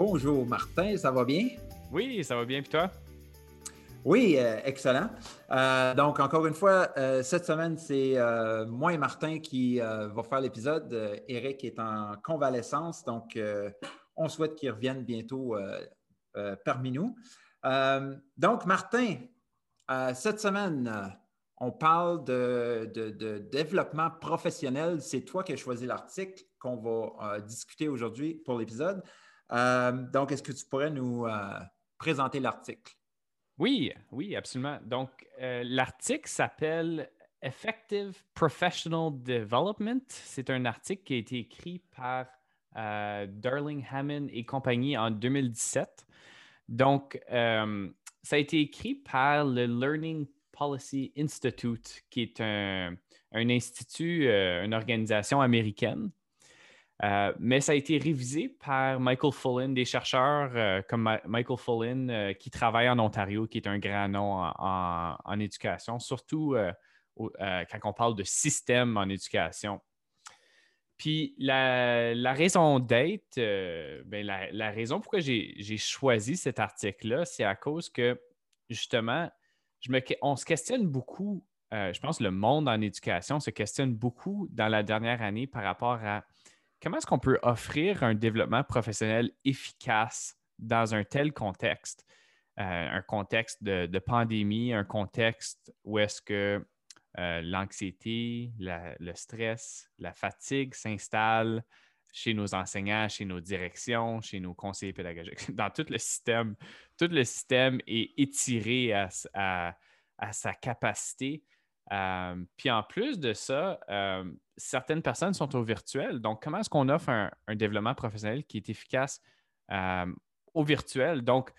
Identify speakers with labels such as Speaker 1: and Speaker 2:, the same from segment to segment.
Speaker 1: Bonjour Martin, ça va bien?
Speaker 2: Oui, ça va bien, puis toi?
Speaker 1: Oui, euh, excellent. Euh, donc, encore une fois, euh, cette semaine, c'est moi et Martin qui va faire l'épisode. Eric est en convalescence, donc on souhaite qu'il revienne bientôt parmi nous. donc, Martin, cette semaine, on parle de, de développement professionnel. C'est toi qui as choisi l'article qu'on va discuter aujourd'hui pour l'épisode. Euh, donc, est-ce que tu pourrais nous euh, présenter l'article?
Speaker 2: Oui, oui, absolument. Donc, euh, l'article s'appelle Effective Professional Development. C'est un article qui a été écrit par Darling Hammond et compagnie en 2017. Donc, ça a été écrit par le Learning Policy Institute, qui est un, un institut, une organisation américaine euh, mais ça a été révisé par Michael Fullen, des chercheurs euh, comme Michael Fullen euh, qui travaille en Ontario, qui est un grand nom en, éducation, surtout quand on parle de système en éducation. Puis la, raison d'être, ben, la, raison pourquoi j'ai choisi cet article-là, c'est à cause que justement, on se questionne beaucoup, je pense que le monde en éducation se questionne beaucoup dans la dernière année par rapport à comment est-ce qu'on peut offrir un développement professionnel efficace dans un tel contexte? Euh, un contexte de, pandémie, un contexte où est-ce que euh, l'anxiété, le stress, la fatigue s'installent chez nos enseignants, chez nos directions, chez nos conseillers pédagogiques, dans tout le système. Tout le système est étiré à sa capacité euh, puis en plus de ça, euh, certaines personnes sont au virtuel. Donc, comment est-ce qu'on offre un, développement professionnel qui est efficace euh, au virtuel? Donc,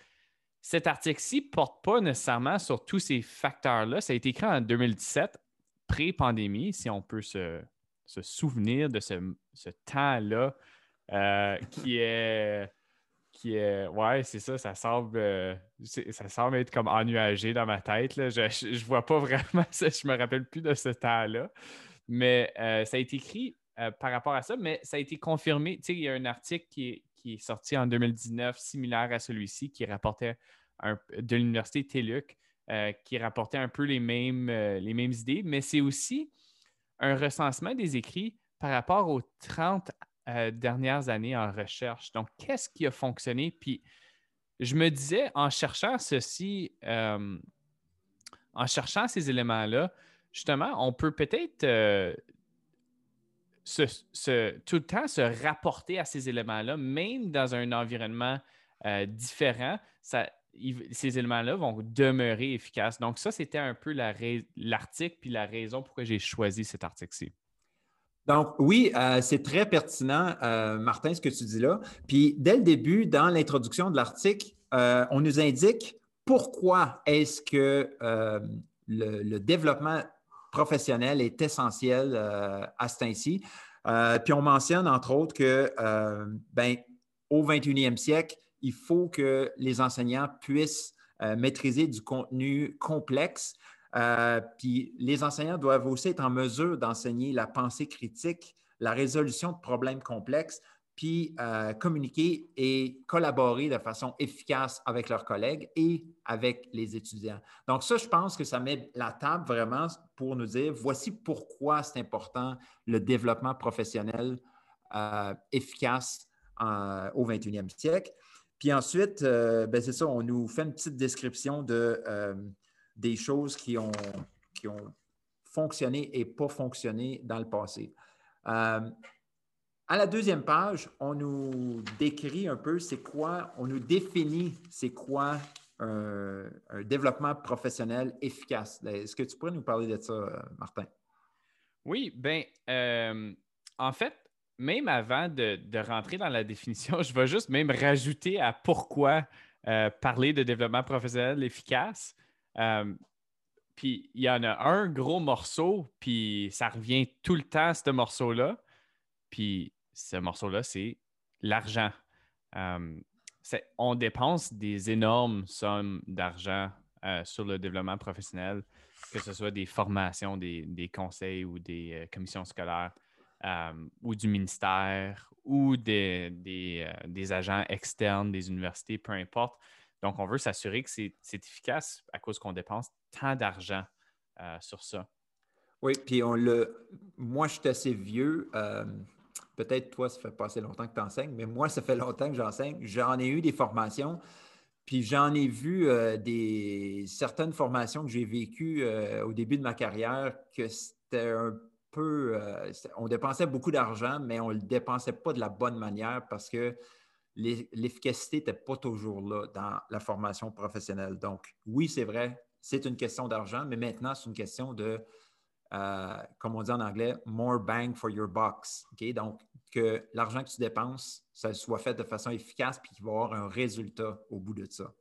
Speaker 2: cet article-ci ne porte pas nécessairement sur tous ces facteurs-là. Ça a été écrit en 2017, pré-pandémie, si on peut se, souvenir de ce, ce temps-là qui est qui est. Ouais, c'est ça, ça semble, euh, ça semble être comme ennuagé dans ma tête. Je, je, vois pas vraiment ça, je me rappelle plus de ce temps-là. Mais euh, ça a été écrit euh, par rapport à ça, mais ça a été confirmé. Tu sais, il y a un article qui est, qui est sorti en 2019, similaire à celui-ci, qui rapportait de l'Université TELUC, qui rapportait un peu les mêmes, les mêmes idées, mais c'est aussi un recensement des écrits par rapport aux 30 euh, dernières années en recherche. Donc, qu'est-ce qui a fonctionné? Puis, je me disais, en cherchant ceci, euh, en cherchant ces éléments-là, justement, on peut peut-être euh, tout le temps se rapporter à ces éléments-là, même dans un environnement différent. ces éléments-là vont demeurer efficaces. Donc, ça, c'était un peu l'article puis la raison pourquoi j'ai choisi cet article-ci.
Speaker 1: Donc, oui, euh, c'est très pertinent, euh, Martin, ce que tu dis là. Puis, dès le début, dans l'introduction de l'article, euh, on nous indique pourquoi est-ce que le, développement professionnel est essentiel à ce temps-ci. puis, on mentionne, entre autres, que ben, au 21e siècle, il faut que les enseignants puissent maîtriser du contenu complexe, euh, puis les enseignants doivent aussi être en mesure d'enseigner la pensée critique, la résolution de problèmes complexes, puis euh, communiquer et collaborer de façon efficace avec leurs collègues et avec les étudiants. Donc ça, je pense que ça met la table vraiment pour nous dire, voici pourquoi c'est important le développement professionnel euh, efficace au 21e siècle. Puis ensuite, ben c'est ça, on nous fait une petite description de des choses qui ont, fonctionné et pas fonctionné dans le passé. Euh, à la deuxième page, on nous décrit un peu c'est quoi, on nous définit c'est quoi un, développement professionnel efficace. Est-ce que tu pourrais nous parler de ça, euh, Martin?
Speaker 2: Oui, bien, euh, en fait, même avant de, rentrer dans la définition, je vais juste même rajouter à pourquoi parler de développement professionnel efficace. Puis il y en a un gros morceau, puis ça revient tout le temps, ce morceau-là. Puis ce morceau-là, c'est l'argent. Euh, on dépense des énormes sommes d'argent euh, sur le développement professionnel, que ce soit des formations, des, conseils ou des euh, commissions scolaires, ou du ministère, ou des, des, agents externes des universités, peu importe. Donc, on veut s'assurer que c'est efficace à cause qu'on dépense tant d'argent euh, sur ça.
Speaker 1: Oui, puis on le. Moi, je suis assez vieux. Euh, peut-être toi, ça fait pas assez longtemps que tu enseignes, mais moi, ça fait longtemps que j'enseigne. J'en ai eu des formations, puis j'en ai vu euh, des certaines formations que j'ai vécues au début de ma carrière que c'était un peu. on dépensait beaucoup d'argent, mais on ne le dépensait pas de la bonne manière parce que l'efficacité n'était pas toujours là dans la formation professionnelle. Donc, oui, c'est vrai, c'est une question d'argent, mais maintenant, c'est une question de, euh, comme on dit en anglais, more bang for your box. Donc, que l'argent que tu dépenses, ça soit fait de façon efficace puis qu'il va y avoir un résultat au bout de ça.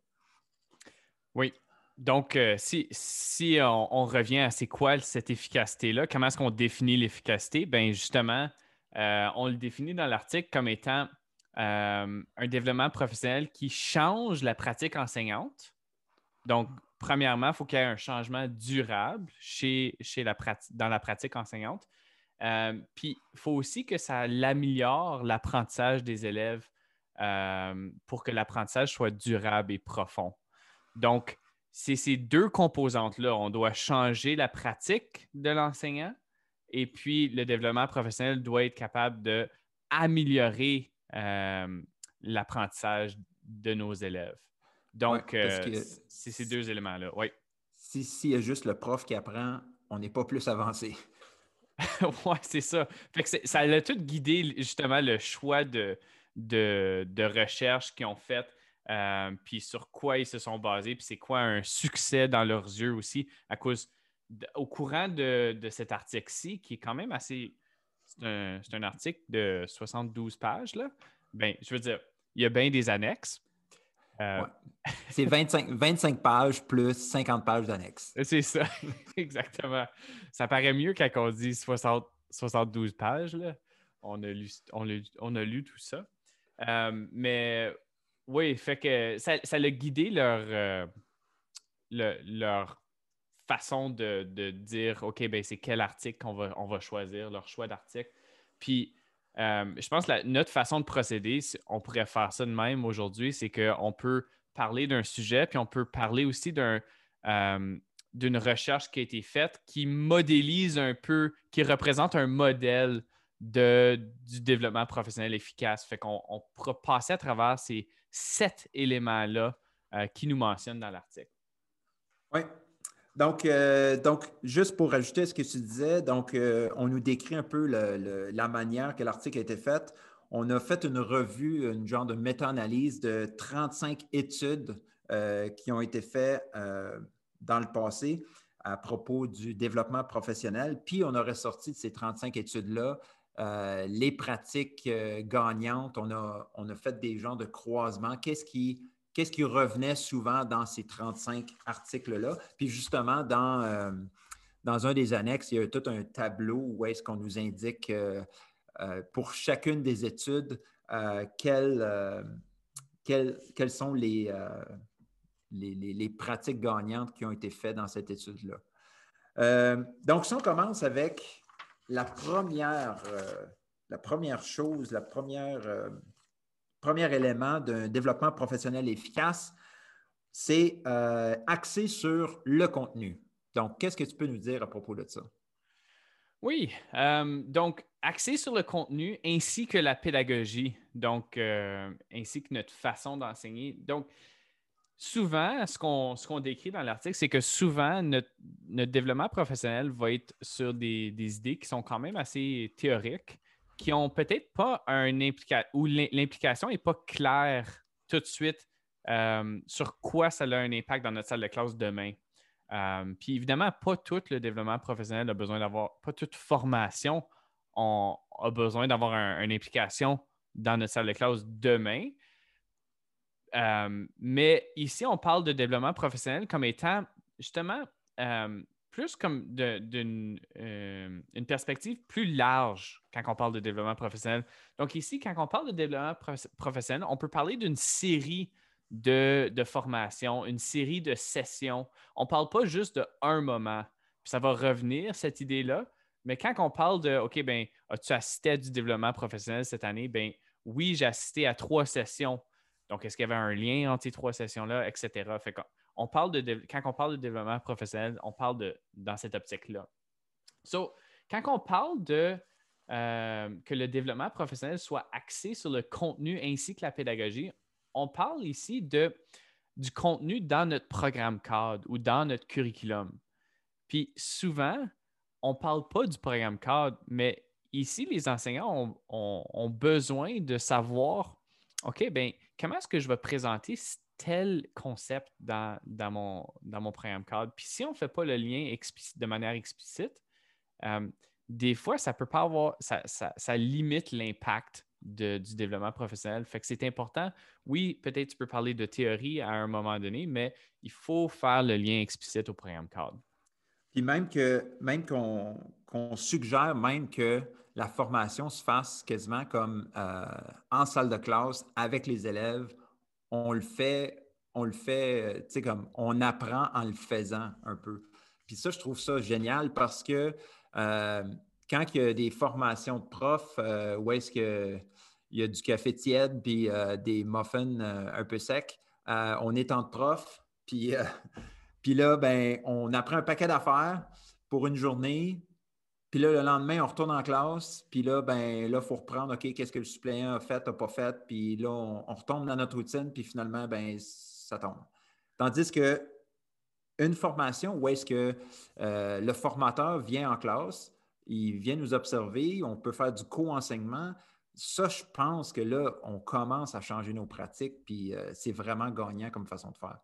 Speaker 2: Oui. Donc, euh, si, si on, revient à c'est quoi cette efficacité-là, comment est-ce qu'on définit l'efficacité? Bien, justement, euh, on le définit dans l'article comme étant un développement professionnel qui change la pratique enseignante. Donc, premièrement, il faut qu'il y ait un changement durable dans la pratique enseignante. Euh, puis, il faut aussi que ça améliore l'apprentissage des élèves euh, pour que l'apprentissage soit durable et profond. Donc, c'est ces deux composantes-là. On doit changer la pratique de l'enseignant et puis le développement professionnel doit être capable d'améliorer euh, l'apprentissage de nos élèves. Donc, euh, c'est ces deux éléments-là. Oui.
Speaker 1: S'il si y a juste le prof qui apprend, on n'est pas plus avancé.
Speaker 2: oui, c'est ça. ça a tout guidé justement le choix de, de, recherche qu'ils ont fait, euh, puis sur quoi ils se sont basés, puis c'est quoi un succès dans leurs yeux aussi, à cause, au courant de, cet article-ci, qui est quand même assez. C'est un, un, article de 72 pages, là. Ben, je veux dire, il y a bien des annexes.
Speaker 1: Euh, c'est 25, 25 pages plus 50 pages d'annexes.
Speaker 2: C'est ça, exactement. Ça paraît mieux quand on dit 60, 72 pages. On, a lu, on, a, lu tout ça. Euh, mais oui, fait que ça, ça a guidé leur, euh, leur façon de, dire OK, ben c'est quel article qu'on va, on va choisir, leur choix d'article. Puis euh, je pense que notre façon de procéder, on pourrait faire ça de même aujourd'hui, c'est qu'on peut parler d'un sujet, puis on peut parler aussi euh, d'une recherche qui a été faite qui modélise un peu, qui représente un modèle de, du développement professionnel efficace. Fait qu'on on pourra passer à travers ces sept éléments-là euh, qui nous mentionnent dans l'article.
Speaker 1: Oui, donc, euh, donc, juste pour ajouter ce que tu disais, donc, euh, on nous décrit un peu la manière que l'article a été fait. On a fait une revue, une genre de méta-analyse de 35 études euh, qui ont été faites dans le passé à propos du développement professionnel. Puis, on a ressorti de ces 35 études-là les pratiques gagnantes. On a, on a fait des genres de croisements. Qu'est-ce qui qu'est-ce qui revenait souvent dans ces 35 articles-là? Puis justement, dans, euh, dans un des annexes, il y a tout un tableau où est-ce qu'on nous indique euh, euh, pour chacune des études quelles, quelles, sont les, les, pratiques gagnantes qui ont été faites dans cette étude-là. donc, si on commence avec la première, la première chose, la première premier élément d'un développement professionnel efficace, c'est euh, axé sur le contenu. Donc, qu'est-ce que tu peux nous dire à propos de ça?
Speaker 2: Oui, euh, donc axé sur le contenu ainsi que la pédagogie, donc euh, ainsi que notre façon d'enseigner. Donc, souvent, ce qu'on décrit dans l'article, c'est que souvent, notre, développement professionnel va être sur des, idées qui sont quand même assez théoriques, qui n'ont peut-être pas un implication, où l'implication n'est pas claire tout de suite euh, sur quoi ça a un impact dans notre salle de classe demain. Euh, puis évidemment, pas tout le développement professionnel a besoin d'avoir, pas toute formation a besoin d'avoir une implication dans notre salle de classe demain. Euh, mais ici, on parle de développement professionnel comme étant justement plus comme d'une une perspective plus large quand on parle de développement professionnel. Donc ici, quand on parle de développement professionnel, on peut parler d'une série de, de formations, une série de sessions. On ne parle pas juste de un moment. ça va revenir, cette idée-là. Mais quand on parle de OK, ben, as-tu assisté à du développement professionnel cette année? Ben oui, j'ai assisté à trois sessions donc, est-ce qu'il y avait un lien entre ces trois sessions-là, etc. Fait on parle de, quand on parle de développement professionnel, on parle de dans cette optique-là. So, quand on parle de euh, que le développement professionnel soit axé sur le contenu ainsi que la pédagogie, on parle ici de, du contenu dans notre programme cadre ou dans notre curriculum. Puis souvent, on ne parle pas du programme cadre, mais ici, les enseignants ont, besoin de savoir, OK, bien, comment est-ce que je vais présenter tel concept dans, dans, mon, dans mon programme cadre? Puis si on ne fait pas le lien de manière explicite, euh, des fois, ça peut pas avoir, ça, limite l'impact du développement professionnel. Fait que c'est important. Oui, peut-être tu peux parler de théorie à un moment donné, mais il faut faire le lien explicite au programme cadre.
Speaker 1: Puis même que même qu'on suggère même que la formation se fasse quasiment comme euh, en salle de classe avec les élèves. On le fait, on le fait, euh, tu sais, comme on apprend en le faisant un peu. Puis ça, je trouve ça génial parce que quand il y a des formations de profs où est-ce qu'il y a du café tiède puis des muffins un peu secs, on est en prof, puis, là, ben, on apprend un paquet d'affaires pour une journée, puis là, le lendemain, on retourne en classe. Puis là, ben là, il faut reprendre, OK, qu'est-ce que le suppléant a fait, n'a pas fait. Puis là, on, retombe dans notre routine. Puis finalement, ben ça tombe. Tandis que une formation où est-ce que euh, le formateur vient en classe, il vient nous observer, on peut faire du co-enseignement. Ça, je pense que là, on commence à changer nos pratiques, puis euh, c'est vraiment gagnant comme façon de faire.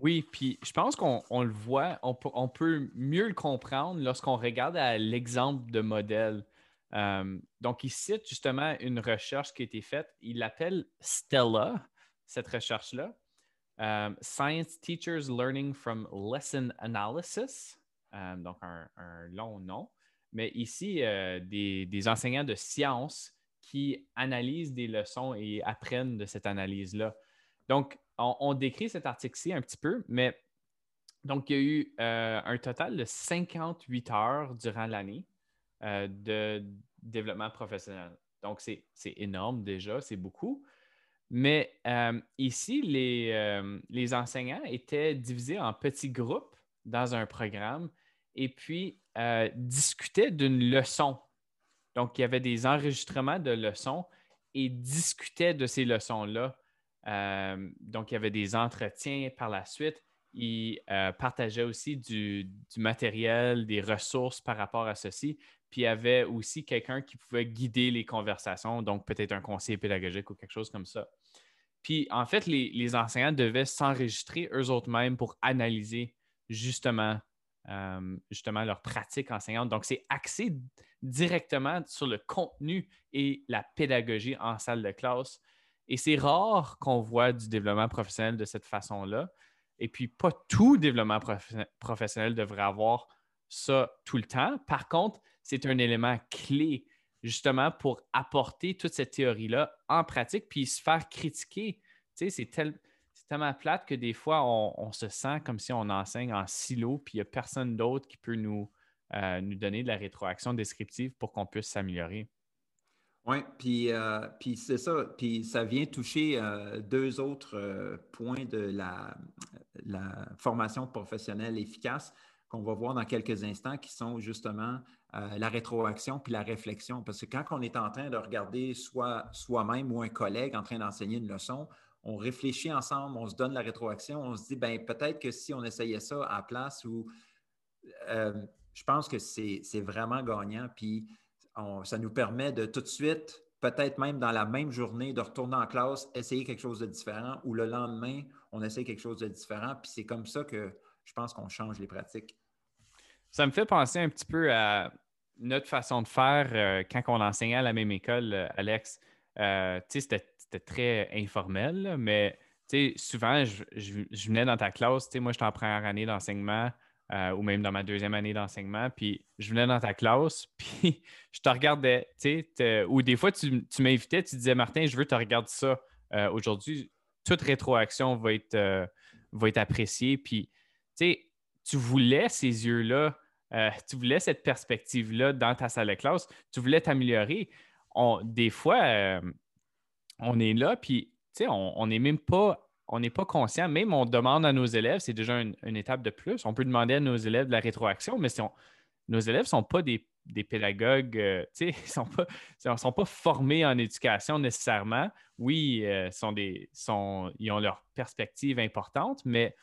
Speaker 2: Oui, puis je pense qu'on le voit, on, peut mieux le comprendre lorsqu'on regarde à l'exemple de modèle. Euh, donc, il cite justement une recherche qui a été faite. Il l'appelle Stella, cette recherche-là. Euh, Science Teachers Learning from Lesson Analysis. Euh, donc, un, long nom. Mais ici, des, des, enseignants de sciences qui analysent des leçons et apprennent de cette analyse-là. Donc, on, décrit cet article-ci un petit peu, mais donc, il y a eu euh, un total de 58 heures durant l'année euh, de développement professionnel. Donc, c'est énorme déjà, c'est beaucoup. Mais euh, ici, les, les, enseignants étaient divisés en petits groupes dans un programme et puis discutaient d'une leçon. Donc, il y avait des enregistrements de leçons et discutaient de ces leçons-là euh, donc, il y avait des entretiens par la suite. Il euh, partageait aussi du, matériel, des ressources par rapport à ceci. Puis il y avait aussi quelqu'un qui pouvait guider les conversations, donc peut-être un conseiller pédagogique ou quelque chose comme ça. Puis en fait, les, enseignants devaient s'enregistrer eux-mêmes pour analyser justement, euh, justement leur pratique enseignante. Donc c'est axé directement sur le contenu et la pédagogie en salle de classe. Et c'est rare qu'on voit du développement professionnel de cette façon-là. Et puis, pas tout développement professionnel devrait avoir ça tout le temps. Par contre, c'est un élément clé justement pour apporter toute cette théorie-là en pratique, puis se faire critiquer. C'est tellement plate que des fois, on, se sent comme si on enseigne en silo, puis il n'y a personne d'autre qui peut nous, euh, nous donner de la rétroaction descriptive pour qu'on puisse s'améliorer.
Speaker 1: Oui, puis, euh, puis c'est ça. Puis ça vient toucher euh, deux autres points de la, formation professionnelle efficace qu'on va voir dans quelques instants, qui sont justement la rétroaction puis la réflexion. Parce que quand on est en train de regarder soit soi-même ou un collègue en train d'enseigner une leçon, on réfléchit ensemble, on se donne la rétroaction, on se dit, ben peut-être que si on essayait ça à la place ou euh, je pense que c'est vraiment gagnant. Puis ça nous permet de tout de suite, peut-être même dans la même journée, de retourner en classe, essayer quelque chose de différent ou le lendemain, on essaie quelque chose de différent. Puis c'est comme ça que je pense qu'on change les pratiques.
Speaker 2: Ça me fait penser un petit peu à notre façon de faire euh, quand on enseignait à la même école, euh, Alex. Euh, c'était très informel, mais souvent, je, je, venais dans ta classe. Moi, j'étais en première année d'enseignement. Euh, ou même dans ma deuxième année d'enseignement. Puis je venais dans ta classe, puis je te regardais, tu ou des fois tu, m'invitais, tu disais, Martin, je veux te regarder ça. Euh, aujourd'hui, toute rétroaction va être, va être appréciée. Puis, tu voulais ces yeux-là, tu voulais cette perspective-là dans ta salle de classe, tu voulais t'améliorer. des fois, on est là, puis, on n'est même pas on n'est pas conscient. Même on demande à nos élèves, c'est déjà une, étape de plus. On peut demander à nos élèves de la rétroaction, mais si nos élèves ne sont pas des, pédagogues, euh, ils ne sont, pas, formés en éducation nécessairement. Oui, euh, ils ont leur perspective importante, mais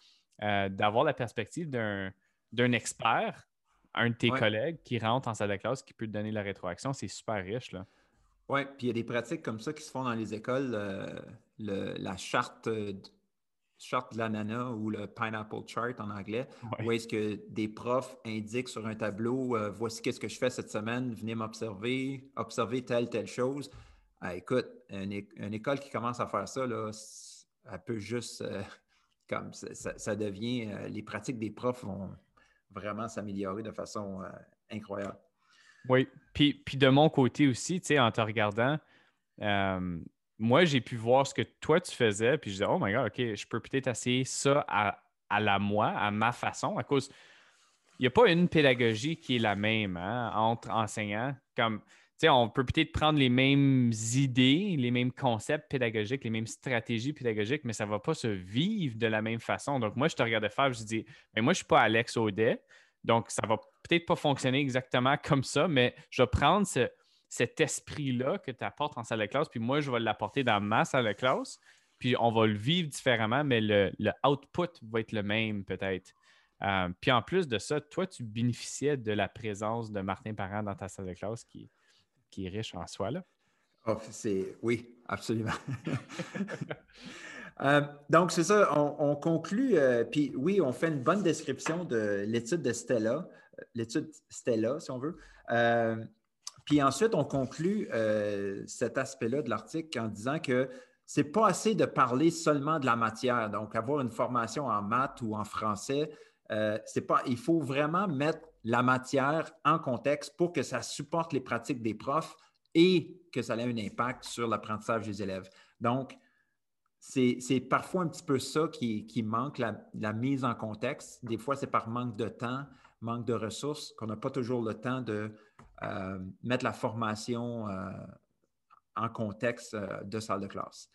Speaker 2: euh, d'avoir la perspective d'un expert, un de tes collègues qui rentre en salle de classe, qui peut te donner la rétroaction, c'est super riche.
Speaker 1: Oui, puis il y a des pratiques comme ça qui se font dans les écoles la charte, euh, charte de l'ananas ou le pineapple chart en anglais, où est-ce que des profs indiquent sur un tableau euh, voici qu'est-ce que je fais cette semaine, venez m'observer, observer telle, telle chose. Ah, écoute, une, école qui commence à faire ça, là, elle peut juste, euh, comme ça, devient, les pratiques des profs vont vraiment s'améliorer de façon incroyable.
Speaker 2: Oui, puis, puis de mon côté aussi, tu sais, en te regardant, moi, j'ai pu voir ce que toi, tu faisais, puis je disais, oh my God, OK, je peux peut-être essayer ça à, la moi, à ma façon, à cause. Il n'y a pas une pédagogie qui est la même hein, entre enseignants. Comme, on peut peut-être prendre les mêmes idées, les mêmes concepts pédagogiques, les mêmes stratégies pédagogiques, mais ça ne va pas se vivre de la même façon. Donc, moi, je te regardais faire, je dis, mais moi, je ne suis pas Alex Audet, donc ça ne va peut-être pas fonctionner exactement comme ça, mais je vais prendre ce, cet esprit-là que tu apportes en salle de classe, puis moi, je vais l'apporter dans ma salle de classe, puis on va le vivre différemment, mais le, output va être le même peut-être. Euh, puis en plus de ça, toi, tu bénéficiais de la présence de Martin Parent dans ta salle de classe qui, qui est riche en soi.
Speaker 1: C'est... Oui, absolument. Euh, donc, c'est ça, on, conclut, euh, puis oui, on fait une bonne description de l'étude de Stella, l'étude Stella, si on veut. Puis ensuite, on conclut euh, cet aspect-là de l'article en disant que c'est pas assez de parler seulement de la matière. Donc, avoir une formation en maths ou en français, euh, c'est pas. Il faut vraiment mettre la matière en contexte pour que ça supporte les pratiques des profs et que ça ait un impact sur l'apprentissage des élèves. Donc, c'est parfois un petit peu ça qui, manque, la, mise en contexte. Des fois, c'est par manque de temps, manque de ressources, qu'on n'a pas toujours le temps de euh, mettre la formation euh, en contexte euh, de salle de classe.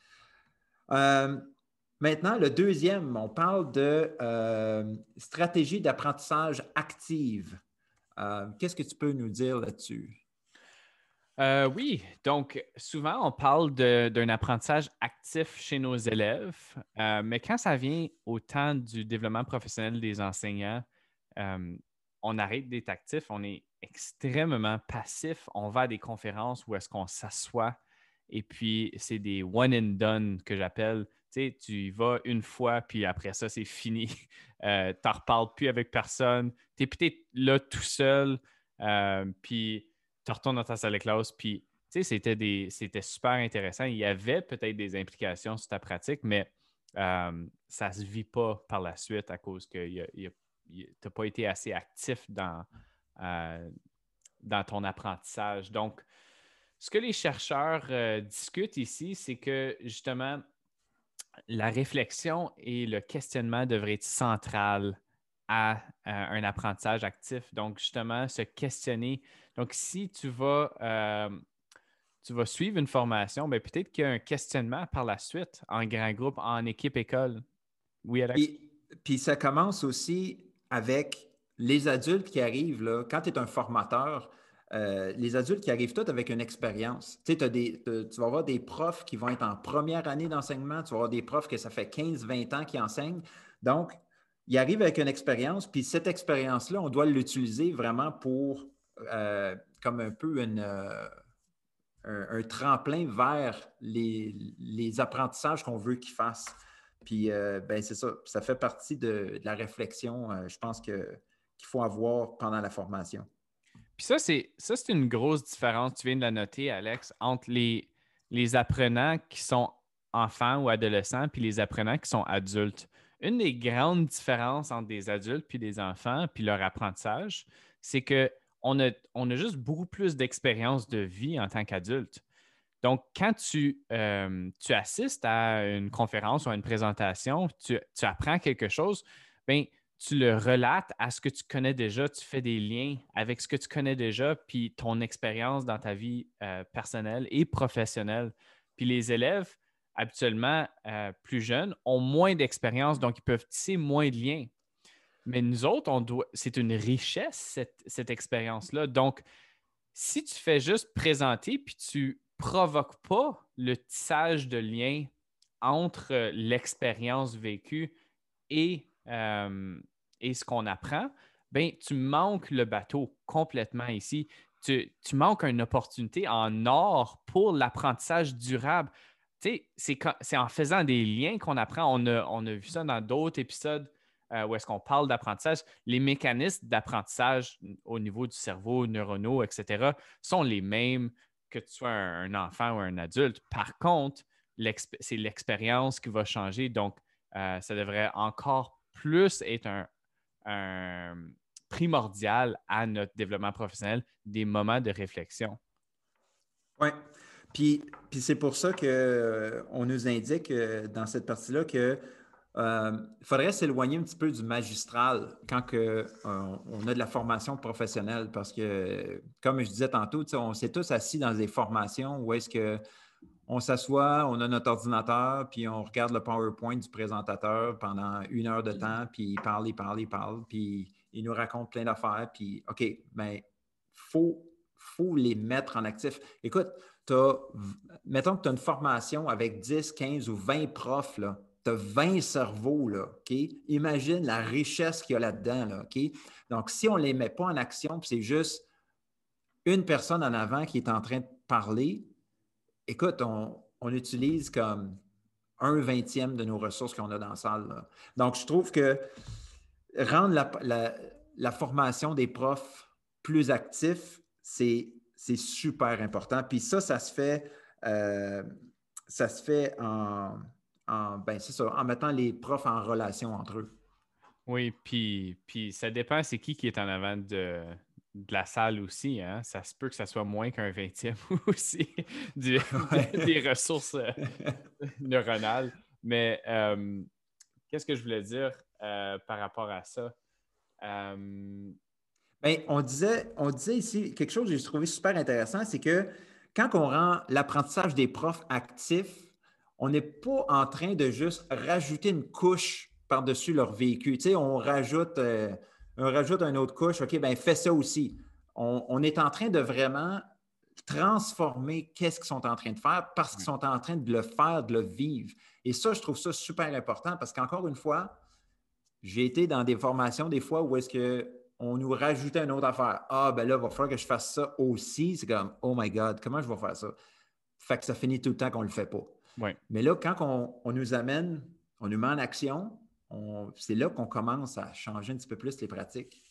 Speaker 1: Maintenant, le deuxième, on parle de stratégie d'apprentissage active. Qu'est-ce que tu peux nous dire là-dessus?
Speaker 2: oui, donc souvent on parle d'un apprentissage actif chez nos élèves, mais quand ça vient au temps du développement professionnel des enseignants, on arrête d'être actif, on est extrêmement passif. On va à des conférences où est-ce qu'on s'assoit et puis c'est des one and done que j'appelle. Tu y vas une fois, puis après ça, c'est fini. Euh, tu n'en reparles plus avec personne. Tu es peut-être là tout seul, euh, puis tu retournes dans ta salle de classe, puis tu sais, c'était, c'était super intéressant. Il y avait peut-être des implications sur ta pratique, mais euh, ça ne se vit pas par la suite à cause que tu n'as pas été assez actif dans, ton apprentissage. Donc, ce que les chercheurs discutent ici, c'est que justement, la réflexion et le questionnement devraient être central à, un apprentissage actif. Donc, justement, se questionner. Donc, si tu vas, euh, tu vas suivre une formation, ben, peut-être qu'il y a un questionnement par la suite en grand groupe, en équipe école.
Speaker 1: Oui, Alex? puis ça commence aussi avec les adultes qui arrivent, quand tu es un formateur, euh, les adultes qui arrivent tous avec une expérience. Tu, sais, des, tu vas avoir des profs qui vont être en première année d'enseignement, tu vas avoir des profs que ça fait 15-20 ans qui enseignent. Donc, ils arrivent avec une expérience, puis cette expérience-là, on doit l'utiliser vraiment pour, euh, comme un peu euh, un, tremplin vers les, apprentissages qu'on veut qu'ils fassent. Puis, ben, c'est ça, ça fait partie de, la réflexion, je pense, que, qu'il faut avoir pendant la formation.
Speaker 2: Puis ça, c'est ça, c'est une grosse différence, tu viens de la noter, Alex, entre les, les apprenants qui sont enfants ou adolescents puis les apprenants qui sont adultes. Une des grandes différences entre des adultes puis des enfants puis leur apprentissage, c'est que on a, on a juste beaucoup plus d'expérience de vie en tant qu'adulte. Donc, quand tu, euh, tu assistes à une conférence ou à une présentation, tu, tu apprends quelque chose, bien, tu le relates à ce que tu connais déjà, tu fais des liens avec ce que tu connais déjà, puis ton expérience dans ta vie euh, personnelle et professionnelle. Puis les élèves, habituellement euh, plus jeunes, ont moins d'expérience, donc ils peuvent tisser moins de liens. Mais nous autres, on doit, c'est une richesse, cette, expérience-là. Donc, si tu fais juste présenter, puis tu provoques pas le tissage de liens entre l'expérience vécue et euh, et ce qu'on apprend, ben, tu manques le bateau complètement ici. Tu, manques une opportunité en or pour l'apprentissage durable. Tu c'est en faisant des liens qu'on apprend. On a, on a vu ça dans d'autres épisodes euh, où est-ce qu'on parle d'apprentissage. Les mécanismes d'apprentissage au niveau du cerveau, neuronaux, etc., sont les mêmes que tu sois un, enfant ou un adulte. Par contre, c'est l'expérience qui va changer. Donc, euh, ça devrait encore plus est un, primordial à notre développement professionnel, des moments de réflexion.
Speaker 1: Oui. Puis, puis c'est pour ça qu'on euh, nous indique euh, dans cette partie-là qu'il euh, faudrait s'éloigner un petit peu du magistral quand on a de la formation professionnelle parce que, comme je disais tantôt, on s'est tous assis dans des formations où est-ce que on s'assoit, on a notre ordinateur, puis on regarde le PowerPoint du présentateur pendant une heure de temps, puis il parle, il parle, il parle, puis il nous raconte plein d'affaires, puis OK, mais faut, faut les mettre en actif. Écoute, mettons que tu as une formation avec 10, 15 ou 20 profs, là. Tu as 20 cerveaux, là, OK? Imagine la richesse qu'il y a là-dedans, là, OK? Donc, si on ne les met pas en action, puis c'est juste une personne en avant qui est en train de parler, écoute, on, utilise comme un vingtième de nos ressources qu'on a dans la salle. Donc, je trouve que rendre la, formation des profs plus actifs, c'est super important. Puis ça, ça se fait, euh, fait en, en, ben, en mettant les profs en relation entre eux.
Speaker 2: Oui, puis, puis ça dépend c'est qui qui est en avant de, de la salle aussi. Hein? Ça se peut que ça soit moins qu'un vingtième aussi des ressources euh, neuronales. Mais euh, qu'est-ce que je voulais dire euh, par rapport à ça?
Speaker 1: Bien, on, disait, on disait ici quelque chose que j'ai trouvé super intéressant, c'est que quand on rend l'apprentissage des profs actif, on n'est pas en train de juste rajouter une couche par-dessus leur véhicule. Tu sais, on rajoute on rajoute une autre couche, OK, bien, fais ça aussi. On, est en train de vraiment transformer qu'est-ce qu'ils sont en train de faire parce qu'ils sont en train de le faire, de le vivre. Et ça, je trouve ça super important parce qu'encore une fois, j'ai été dans des formations des fois où est-ce qu'on nous rajoutait une autre affaire. Ah, ben là, il va falloir que je fasse ça aussi. C'est comme, oh my God, comment je vais faire ça? Fait que ça finit tout le temps qu'on ne le fait pas. Mais là, quand on, on, nous amène, on nous met en action, c'est là qu'on commence à changer un petit peu plus les pratiques.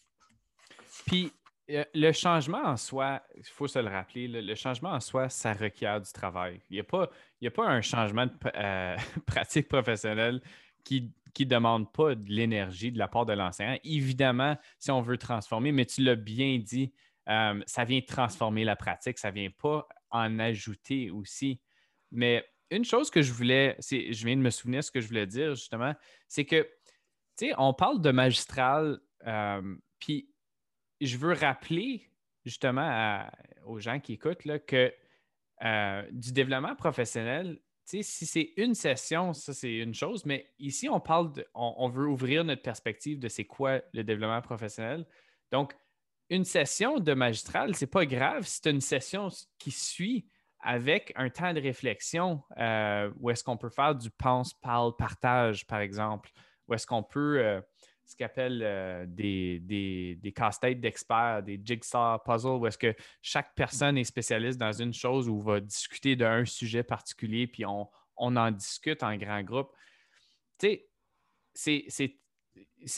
Speaker 2: Puis, euh, le changement en soi, il faut se le rappeler, le, changement en soi, ça requiert du travail. Il n'y a, pas, a pas un changement de euh, pratique professionnelle qui ne demande pas de l'énergie de la part de l'enseignant. Évidemment, si on veut transformer, mais tu l'as bien dit, euh, ça vient transformer la pratique, ça ne vient pas en ajouter aussi. Mais une chose que je voulais, je viens de me souvenir ce que je voulais dire justement, c'est que, tu sais, on parle de magistral, euh, puis je veux rappeler justement aux gens qui écoutent là, que euh, du développement professionnel, tu sais, si c'est une session, ça c'est une chose, mais ici on parle de, on, veut ouvrir notre perspective de c'est quoi le développement professionnel. Donc, une session de magistral, c'est pas grave. C'est une session qui suit avec un temps de réflexion euh, où est-ce qu'on peut faire du pense, parle, partage, par exemple, où est-ce qu'on peut, euh, ce qu'on appelle euh, des, des, casse-têtes d'experts, des jigsaw puzzles, où est-ce que chaque personne est spécialiste dans une chose ou va discuter d'un sujet particulier, puis on, on, en discute en grand groupe? Tu sais,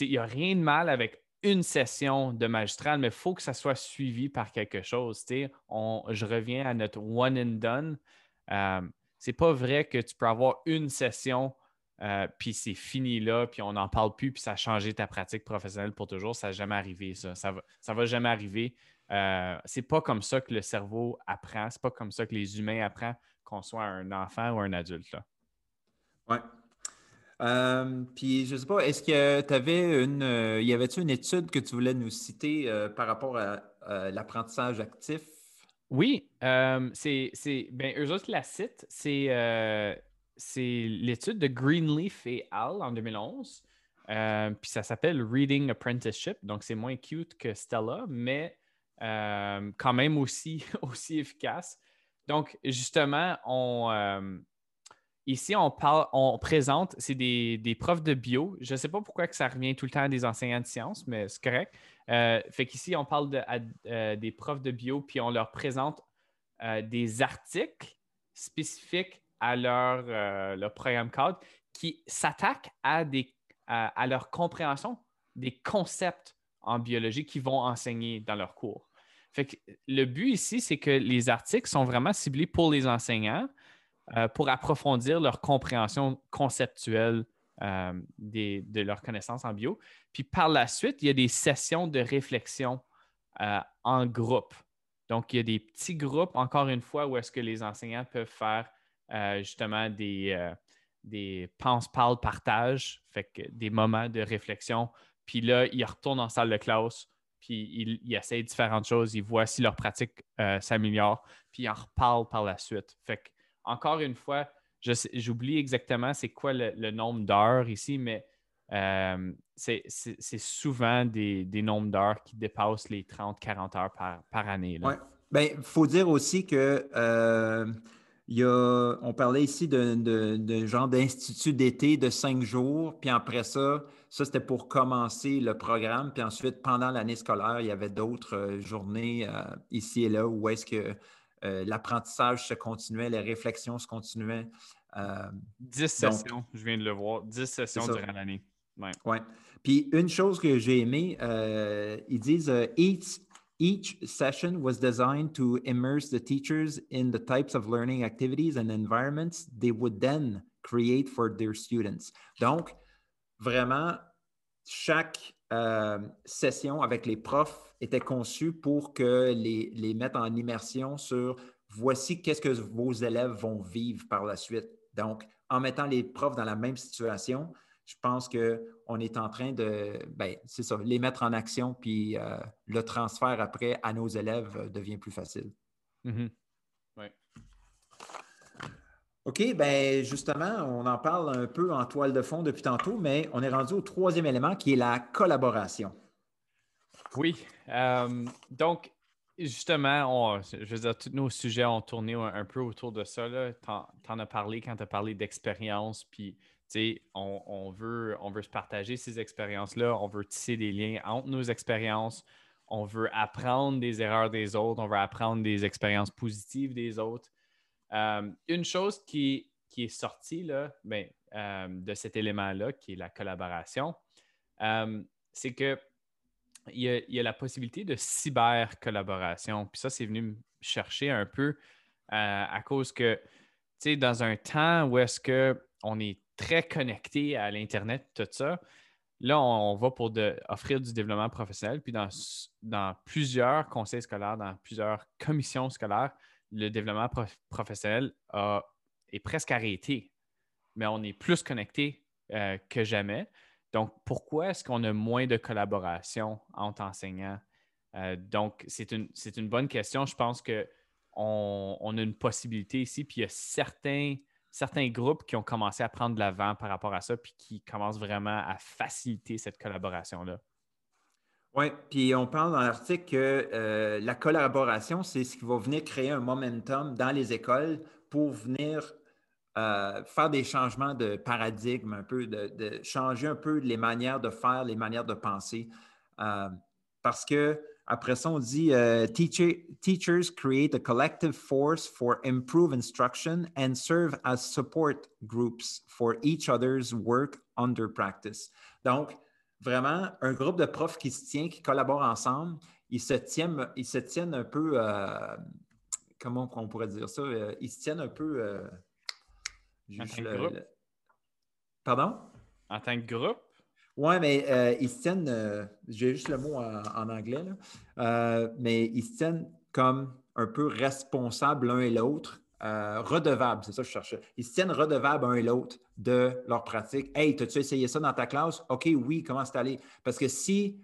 Speaker 2: il n'y a rien de mal avec une session de magistral, mais il faut que ça soit suivi par quelque chose. On, je reviens à notre one and done. Euh, c'est pas vrai que tu peux avoir une session, euh, puis c'est fini là, puis on n'en parle plus, puis ça a changé ta pratique professionnelle pour toujours. Ça n'a jamais arrivé, ça. Ça va, va jamais arriver. Euh, c'est pas comme ça que le cerveau apprend. C'est pas comme ça que les humains apprennent qu'on soit un enfant ou un adulte. Là.
Speaker 1: Ouais, euh, puis, je ne sais pas, est-ce que tu avais une. Euh, y avait-tu une étude que tu voulais nous citer euh, par rapport à, l'apprentissage actif?
Speaker 2: Oui, c'est. Ben, eux autres la citent. C'est, c'est l'étude de Greenleaf et Al en 2011. puis ça s'appelle Reading Apprenticeship. Donc, c'est moins cute que Stella, mais quand même aussi, aussi efficace. Donc, justement, on Ici, on on présente, c'est des, profs de bio. Je ne sais pas pourquoi ça revient tout le temps à des enseignants de sciences, mais c'est correct. Euh, fait qu'ici, on parle euh, des profs de bio, puis on leur présente euh, des articles spécifiques à leur, leur programme cadre qui s'attaquent à, des, leur compréhension des concepts en biologie qu'ils vont enseigner dans leur cours. Le but ici, c'est que les articles sont vraiment ciblés pour les enseignants, euh, pour approfondir leur compréhension conceptuelle euh, de leurs connaissances en bio. Puis par la suite, il y a des sessions de réflexion euh, en groupe. Donc, il y a des petits groupes, encore une fois, où est-ce que les enseignants peuvent faire justement des, des pense-parle partage, fait que des moments de réflexion. Puis là, ils retournent en salle de classe, puis ils, essayent différentes choses, ils voient si leur pratique s'améliore, puis ils en reparlent par la suite. Encore une fois, j'oublie exactement c'est quoi le, nombre d'heures ici, mais euh, c'est souvent des, nombres d'heures qui dépassent les 30-40 heures par, année.
Speaker 1: Oui. Bien, il faut dire aussi que euh, on parlait ici d'un genre d'institut d'été de cinq jours, puis après ça, ça c'était pour commencer le programme, puis ensuite, pendant l'année scolaire, il y avait d'autres euh, journées ici et là où est-ce que euh, l'apprentissage se continuait, les réflexions se continuaient.
Speaker 2: Euh, 10 sessions, je viens de le voir, 10 sessions durant l'année.
Speaker 1: Oui. Ouais. Puis une chose que j'ai aimé, euh, ils disent euh, each, each session was designed to immerse the teachers in the types of learning activities and environments they would then create for their students. Donc, vraiment, chaque session avec les profs était conçu pour que les, les mettre en immersion sur voici qu'est-ce que vos élèves vont vivre par la suite. Donc, en mettant les profs dans la même situation, je pense qu'on est en train de, ben, c'est ça, les mettre en action, puis euh, le transfert après à nos élèves devient plus facile.
Speaker 2: Mm-hmm.
Speaker 1: OK, ben justement, on en parle un peu en toile de fond depuis tantôt, mais on est rendu au troisième élément qui est la collaboration.
Speaker 2: Oui. Euh, donc, justement, je veux dire, tous nos sujets ont tourné un, peu autour de ça. Tu en, as parlé quand tu as parlé d'expérience, puis on, on, veut, on veut se partager ces expériences-là, on veut tisser des liens entre nos expériences, on veut apprendre des erreurs des autres, on veut apprendre des expériences positives des autres. Euh, une chose qui, qui, est sortie là, ben, euh, de cet élément-là, qui est la collaboration, c'est que il y, a, la possibilité de cyber-collaboration. Puis ça, c'est venu me chercher un peu euh, à cause que, tu sais, dans un temps où est-ce qu'on est très connecté à l'Internet, tout ça, là, on, va pour offrir du développement professionnel. Puis dans, plusieurs conseils scolaires, dans plusieurs commissions scolaires, le développement professionnel est presque arrêté. Mais on est plus connecté euh, que jamais. Donc, pourquoi est-ce qu'on a moins de collaboration entre enseignants? Euh, donc, c'est une, une, bonne question. Je pense qu'on on a une possibilité ici, puis il y a certains, certains groupes qui ont commencé à prendre de l'avant par rapport à ça, puis qui commencent vraiment à faciliter cette collaboration-là.
Speaker 1: Oui, puis on parle dans l'article que euh, la collaboration, c'est ce qui va venir créer un momentum dans les écoles pour venir euh, faire des changements de paradigme, un peu, de, changer un peu les manières de faire, les manières de penser. Euh, parce que après ça, on dit Teachers create a collective force for improved instruction and serve as support groups for each other's work under practice. Donc, vraiment un groupe de profs qui se tient, qui collaborent ensemble. Ils se tiennent, ils se tiennent un peu, euh, comment on pourrait dire ça? Euh, ils se tiennent un peu. Euh,
Speaker 2: en tant que groupe?
Speaker 1: Pardon?
Speaker 2: En tant que groupe?
Speaker 1: Oui, mais ils se tiennent, j'ai juste le mot en, anglais, mais ils se tiennent comme un peu responsables l'un et l'autre euh, redevables, c'est ça que je cherchais. Ils se tiennent redevables un et l'autre de leur pratique. Hey, as-tu essayé ça dans ta classe? OK, oui, comment c'est allé? Parce que si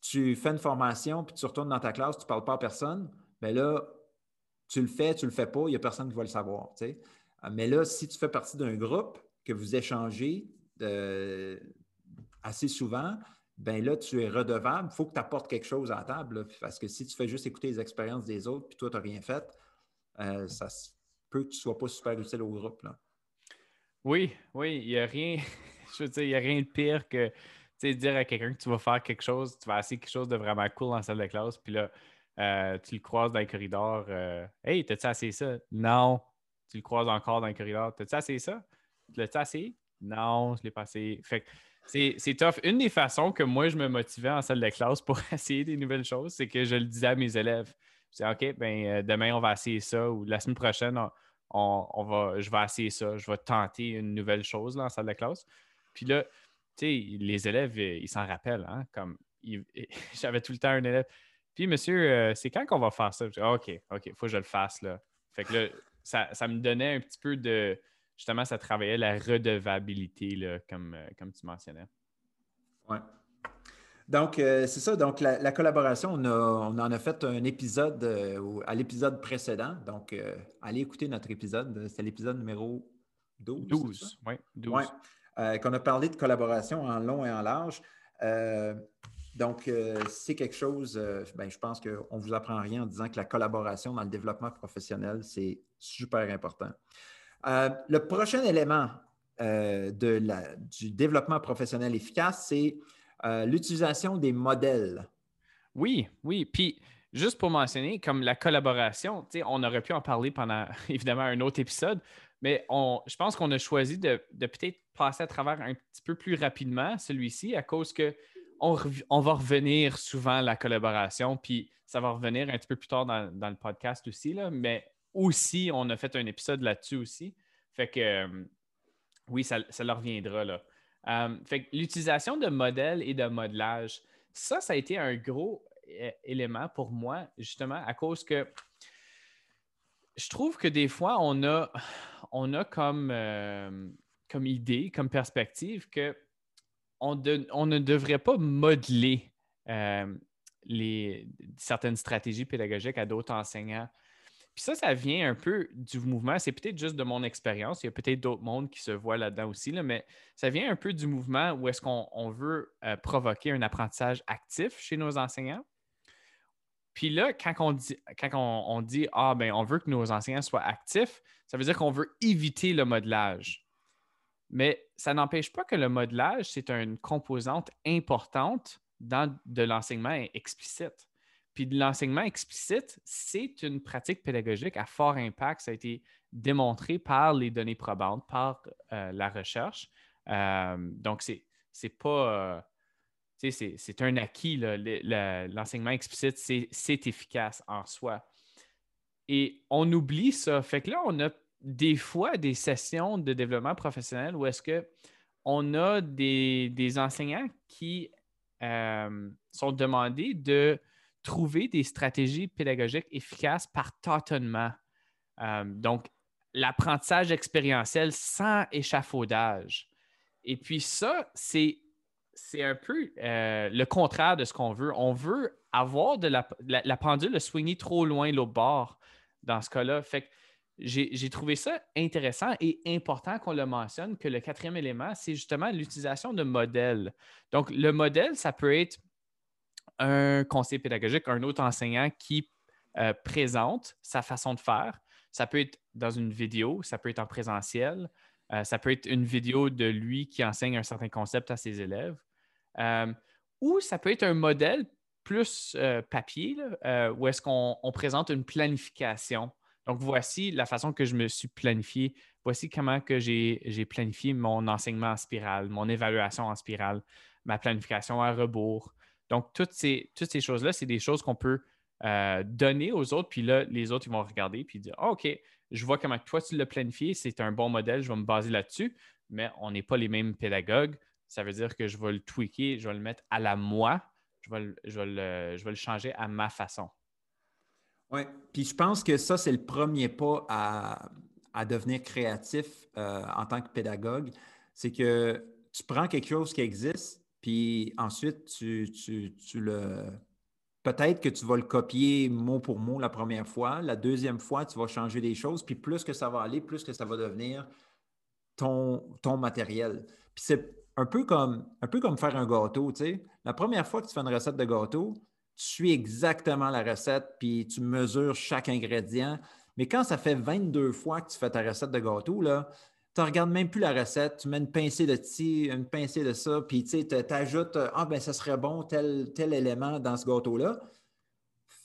Speaker 1: tu fais une formation puis tu retournes dans ta classe, tu ne parles pas à personne, bien là, tu le fais, tu ne le fais pas, il n'y a personne qui va le savoir. Euh, mais là, si tu fais partie d'un groupe que vous échangez euh, assez souvent, ben là, tu es redevable. Il faut que tu apportes quelque chose à la table. parce que si tu fais juste écouter les expériences des autres puis toi, tu n'as rien fait, euh, ça peut que tu ne sois pas super utile au groupe.
Speaker 2: Oui, oui, il n'y a rien, je veux dire, il a rien de pire que dire à quelqu'un que tu vas faire quelque chose, tu vas essayer quelque chose de vraiment cool dans la salle de classe, puis là, euh, tu le croises dans le corridor. Euh, hey, t'as-tu assez ça? Non. Tu le croises encore dans le corridor. T'as-tu assez ça? L'as-tu assez? Non, je l'ai pas assez. Fait c'est tough. Une des façons que moi, je me motivais en salle de classe pour essayer des nouvelles choses, c'est que je le disais à mes élèves. C'est OK, ben, euh, demain, on va essayer ça ou la semaine prochaine, on, va, je vais essayer ça. Je vais tenter une nouvelle chose dans la salle de classe. Puis là, tu sais, les élèves, euh, ils s'en rappellent. Hein, comme j'avais tout le temps un élève. Puis, monsieur, euh, c'est quand qu'on va faire ça? OK, OK, il faut que je le fasse. Là. Fait que là, ça, me donnait un petit peu de. Justement, ça travaillait la redevabilité, là, comme, comme tu mentionnais.
Speaker 1: Oui. Donc, euh, c'est ça. Donc, la, collaboration, on, en a fait un épisode euh, à l'épisode précédent. Donc, euh, allez écouter notre épisode. C'était l'épisode numéro 12.
Speaker 2: 12, oui. 12.
Speaker 1: qu'on a parlé de collaboration en long et en large. Donc, c'est quelque chose, ben, je pense qu'on ne vous apprend rien en disant que la collaboration dans le développement professionnel, c'est super important. le prochain élément de la, du développement professionnel efficace, c'est euh, l'utilisation des modèles.
Speaker 2: Oui, oui. Puis, juste pour mentionner, comme la collaboration, on aurait pu en parler pendant évidemment un autre épisode, mais on, je pense qu'on a choisi de, peut-être passer à travers un petit peu plus rapidement celui-ci à cause que on, va revenir souvent à la collaboration, puis ça va revenir un petit peu plus tard dans, le podcast aussi, mais aussi, on a fait un épisode là-dessus aussi. Fait que euh, oui, ça, leur reviendra là. Euh, l'utilisation de modèles et de modelage, ça, ça a été un gros élément pour moi, justement, à cause que je trouve que des fois, on a, on a comme, euh, comme idée, comme perspective que on, ne devrait pas modeler les, certaines stratégies pédagogiques à d'autres enseignants puis ça, ça vient un peu du mouvement. C'est peut-être juste de mon expérience. Il y a peut-être d'autres mondes qui se voient là-dedans aussi, mais ça vient un peu du mouvement où est-ce qu'on veut euh, provoquer un apprentissage actif chez nos enseignants. Puis là, quand on dit, quand on, dit Ah, ben, on veut que nos enseignants soient actifs, ça veut dire qu'on veut éviter le modelage. Mais ça n'empêche pas que le modelage, c'est une composante importante dans de l'enseignement explicite. Puis de l'enseignement explicite, c'est une pratique pédagogique à fort impact. Ça a été démontré par les données probantes, par euh, la recherche. Euh, donc, c'est, c'est pas. Euh, c'est, un acquis. l'enseignement explicite, c'est, efficace en soi. Et on oublie ça. Fait que là, on a des fois des sessions de développement professionnel où est-ce qu'on a des, des enseignants qui sont demandés de trouver des stratégies pédagogiques efficaces par tâtonnement. Euh, donc, l'apprentissage expérientiel sans échafaudage. Et puis ça, c'est, c'est un peu euh, le contraire de ce qu'on veut. On veut avoir de la, la, pendule swinguer trop loin l'autre bord dans ce cas-là. Fait que j'ai trouvé ça intéressant et important qu'on le mentionne, que le quatrième élément, c'est justement l'utilisation de modèles. Donc, le modèle, ça peut être un conseiller pédagogique, un autre enseignant qui euh, présente sa façon de faire. Ça peut être dans une vidéo, ça peut être en présentiel, euh, ça peut être une vidéo de lui qui enseigne un certain concept à ses élèves. Euh, ou ça peut être un modèle plus papier, où est-ce qu'on présente une planification. Donc, voici la façon que je me suis planifié. Voici comment que j'ai planifié mon enseignement en spirale, mon évaluation en spirale, ma planification à rebours. Donc, toutes ces, choses-là, c'est des choses qu'on peut euh, donner aux autres, puis là, les autres, ils vont regarder puis dire ah, OK, je vois comment toi tu l'as planifié, c'est un bon modèle, je vais me baser là-dessus, mais on n'est pas les mêmes pédagogues. Ça veut dire que je vais le tweaker, je vais le mettre à la moi, je vais le, changer à ma façon.
Speaker 1: Oui, puis je pense que ça, c'est le premier pas à, devenir créatif euh, en tant que pédagogue. C'est que tu prends quelque chose qui existe, puis ensuite, tu, tu, le. Peut-être que tu vas le copier mot pour mot la première fois. La deuxième fois, tu vas changer des choses. Puis plus que ça va aller, plus que ça va devenir ton, ton matériel. Puis c'est un peu comme un peu comme faire un gâteau, tu sais. La première fois que tu fais une recette de gâteau, tu suis exactement la recette, puis tu mesures chaque ingrédient. Mais quand ça fait 22 fois que tu fais ta recette de gâteau, là, tu ne regardes même plus la recette, tu mets une pincée de ci, une pincée de ça, puis tu ajoutes Ah, ben ça serait bon tel, tel élément dans ce gâteau-là.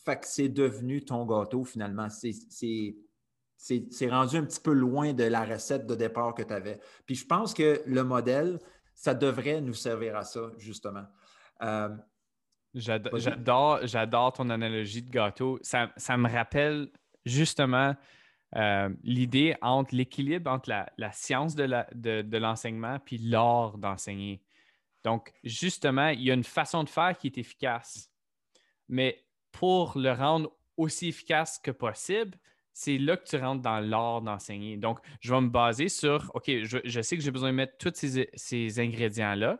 Speaker 1: Fait que c'est devenu ton gâteau finalement. C'est rendu un petit peu loin de la recette de départ que tu avais. Puis je pense que le modèle, ça devrait nous servir à ça, justement. Euh,
Speaker 2: j'adore, j'adore ton analogie de gâteau. Ça, ça me rappelle justement euh, l'idée entre l'équilibre entre la, science de, l'enseignement puis l'art d'enseigner. Donc, justement, il y a une façon de faire qui est efficace. Mais pour le rendre aussi efficace que possible, c'est là que tu rentres dans l'art d'enseigner. Donc, je vais me baser sur, OK, je, sais que j'ai besoin de mettre tous ces, ces ingrédients-là,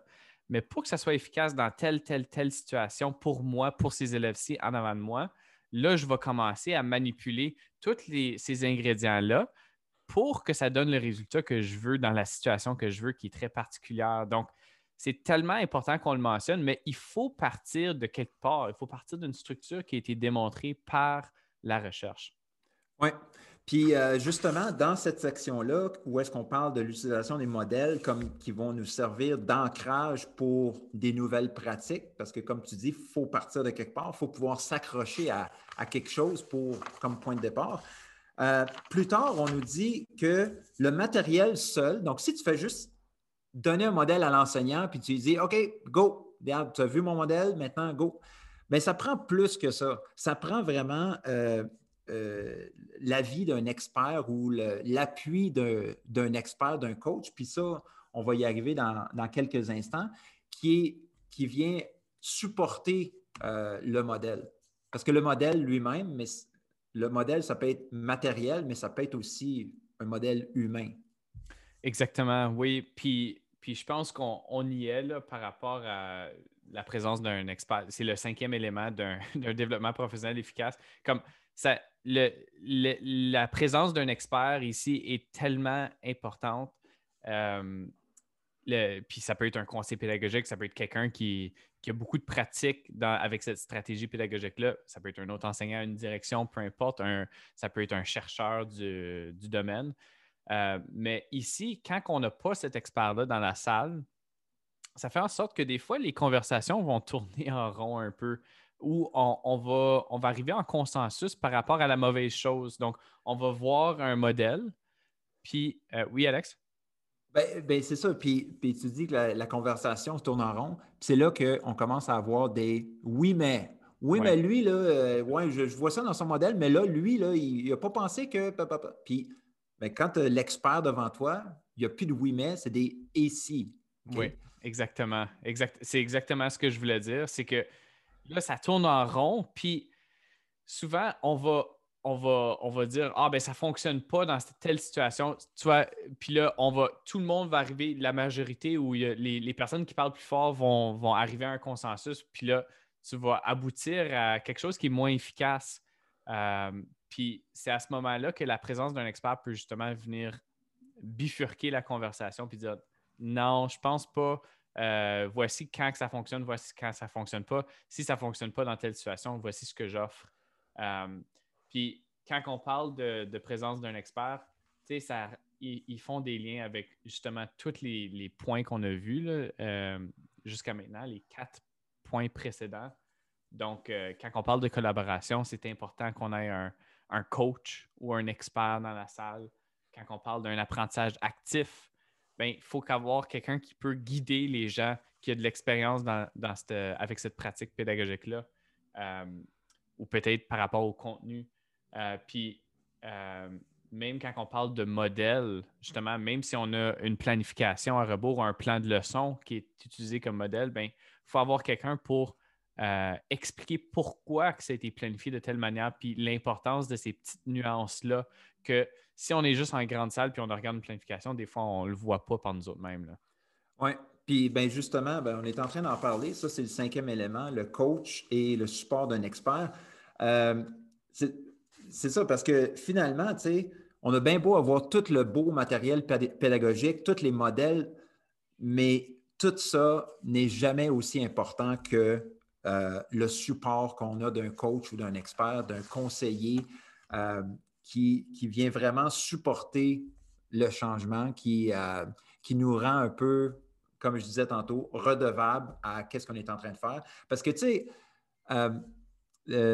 Speaker 2: mais pour que ça soit efficace dans telle, telle, telle situation, pour moi, pour ces élèves-ci en avant de moi, là, je vais commencer à manipuler tous ces ingrédients-là pour que ça donne le résultat que je veux dans la situation que je veux, qui est très particulière. Donc, c'est tellement important qu'on le mentionne, mais il faut partir de quelque part. Il faut partir d'une structure qui a été démontrée par la recherche.
Speaker 1: Oui. Puis euh, justement, dans cette section-là, où est-ce qu'on parle de l'utilisation des modèles comme qui vont nous servir d'ancrage pour des nouvelles pratiques, parce que comme tu dis, il faut partir de quelque part, il faut pouvoir s'accrocher à, quelque chose pour, comme point de départ. Euh, plus tard, on nous dit que le matériel seul, donc si tu fais juste donner un modèle à l'enseignant, puis tu dis, OK, go, tu as vu mon modèle, maintenant, go. Mais ça prend plus que ça. Ça prend vraiment euh, euh, l'avis d'un expert ou l'appui d'un expert, d'un coach, puis ça, on va y arriver dans, quelques instants, qui, est, qui vient supporter euh, le modèle. Parce que le modèle lui-même, mais le modèle, ça peut être matériel, mais ça peut être aussi un modèle humain.
Speaker 2: Exactement, oui. Puis, puis je pense qu'on y est là, par rapport à la présence d'un expert. C'est le cinquième élément d'un développement professionnel efficace. Comme ça, la présence d'un expert ici est tellement importante. Euh, puis ça peut être un conseil pédagogique, ça peut être quelqu'un qui, a beaucoup de pratique avec cette stratégie pédagogique-là. Ça peut être un autre enseignant, une direction, peu importe. ça peut être un chercheur du, domaine. Euh, mais ici, quand on n'a pas cet expert-là dans la salle, ça fait en sorte que des fois, les conversations vont tourner en rond un peu où on, va, on va arriver en consensus par rapport à la mauvaise chose. Donc, on va voir un modèle. Puis, euh, oui, Alex?
Speaker 1: Ben, ben, c'est ça. Puis, puis, tu dis que la, conversation se tourne en rond. Puis c'est là qu'on commence à avoir des oui, mais. Oui, mais lui, là, euh, ouais, je, vois ça dans son modèle, mais là, lui, là, il n'a pas pensé que. Puis, ben, quand tu as l'expert devant toi, il n'y a plus de oui, mais, c'est des et si.
Speaker 2: Oui, exactement. Exact, c'est exactement ce que je voulais dire. C'est que Là, ça tourne en rond, puis souvent, on va, on va, on va dire Ah, ben ça ne fonctionne pas dans telle situation. Tu vois, puis là, on va, tout le monde va arriver, la majorité ou les, personnes qui parlent plus fort vont, arriver à un consensus, puis là, tu vas aboutir à quelque chose qui est moins efficace. Euh, puis c'est à ce moment-là que la présence d'un expert peut justement venir bifurquer la conversation puis dire non, je pense pas, Euh, voici quand ça fonctionne, voici quand ça ne fonctionne pas. Si ça ne fonctionne pas dans telle situation, voici ce que j'offre. Euh, puis quand on parle de, présence d'un expert, ça, ils, font des liens avec justement tous les, points qu'on a vus euh, jusqu'à maintenant, les quatre points précédents. Donc, quand on parle de collaboration, c'est important qu'on ait un, coach ou un expert dans la salle. Quand on parle d'un apprentissage actif, il faut qu'avoir quelqu'un qui peut guider les gens, qui a de l'expérience dans, avec cette pratique pédagogique-là, euh, ou peut-être par rapport au contenu. Euh, puis, euh, même quand on parle de modèle, justement, même si on a une planification à rebours ou un plan de leçon qui est utilisé comme modèle, ben, il faut avoir quelqu'un pour expliquer pourquoi que ça a été planifié de telle manière, puis l'importance de ces petites nuances-là que si on est juste en grande salle puis on regarde une planification, des fois, on ne le voit pas par nous autres mêmes.
Speaker 1: Oui. Puis ben justement, ben, on est en train d'en parler. Ça, c'est le cinquième élément, le coach et le support d'un expert. Euh, c'est ça, parce que finalement, tu sais, on a bien beau avoir tout le beau matériel pédagogique, tous les modèles, mais tout ça n'est jamais aussi important que euh, le support qu'on a d'un coach ou d'un expert, d'un conseiller. Euh, qui, vient vraiment supporter le changement, qui, euh, qui nous rend un peu, comme je disais tantôt, redevable à ce qu'on est en train de faire. Parce que, tu sais,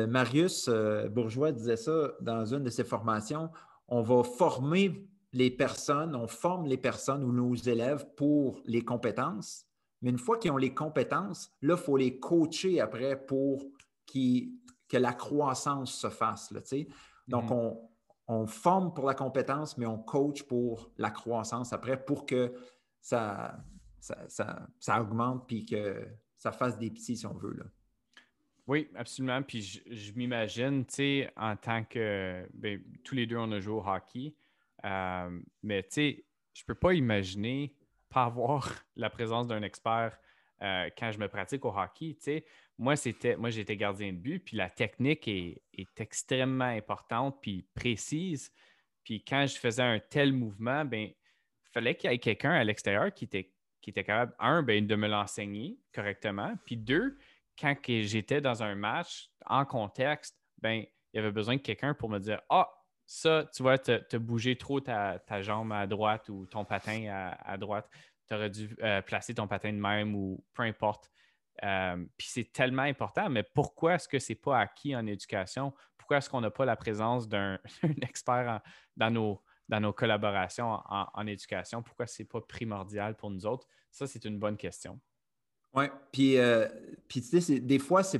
Speaker 1: Marius Bourgeois disait ça dans une de ses formations, on va former les personnes, on forme les personnes ou nos élèves pour les compétences, mais une fois qu'ils ont les compétences, là, il faut les coacher après pour que la croissance se fasse. Là, Donc, mm-hmm. on, on forme pour la compétence, mais on coach pour la croissance après pour que ça, ça, augmente puis que ça fasse des petits si on veut. Là.
Speaker 2: Oui, absolument. Puis je, m'imagine, tu sais, en tant que. Ben, tous les deux, on a joué au hockey. Euh, mais tu sais, je ne peux pas imaginer pas avoir la présence d'un expert euh, quand je me pratique au hockey. Moi, c'était, moi, j'étais gardien de but, puis la technique est, extrêmement importante puis précise. Puis quand je faisais un tel mouvement, ben, fallait qu'il y ait quelqu'un à l'extérieur qui était, qui était capable, un, ben, de me l'enseigner correctement. Puis deux, quand j'étais dans un match en contexte, ben, il y avait besoin de quelqu'un pour me dire Ah, ça, tu vois, tu as bougé trop ta, jambe à droite ou ton patin à, droite. Tu aurais dû euh, placer ton patin de même ou peu importe. Euh, puis c'est tellement important, mais pourquoi est-ce que ce n'est pas acquis en éducation? Pourquoi est-ce qu'on n'a pas la présence d'un expert dans, nos, dans nos collaborations en, éducation? Pourquoi ce n'est pas primordial pour nous autres? Ça, c'est une bonne question.
Speaker 1: Oui, puis, euh, puis tu sais, des fois, ça.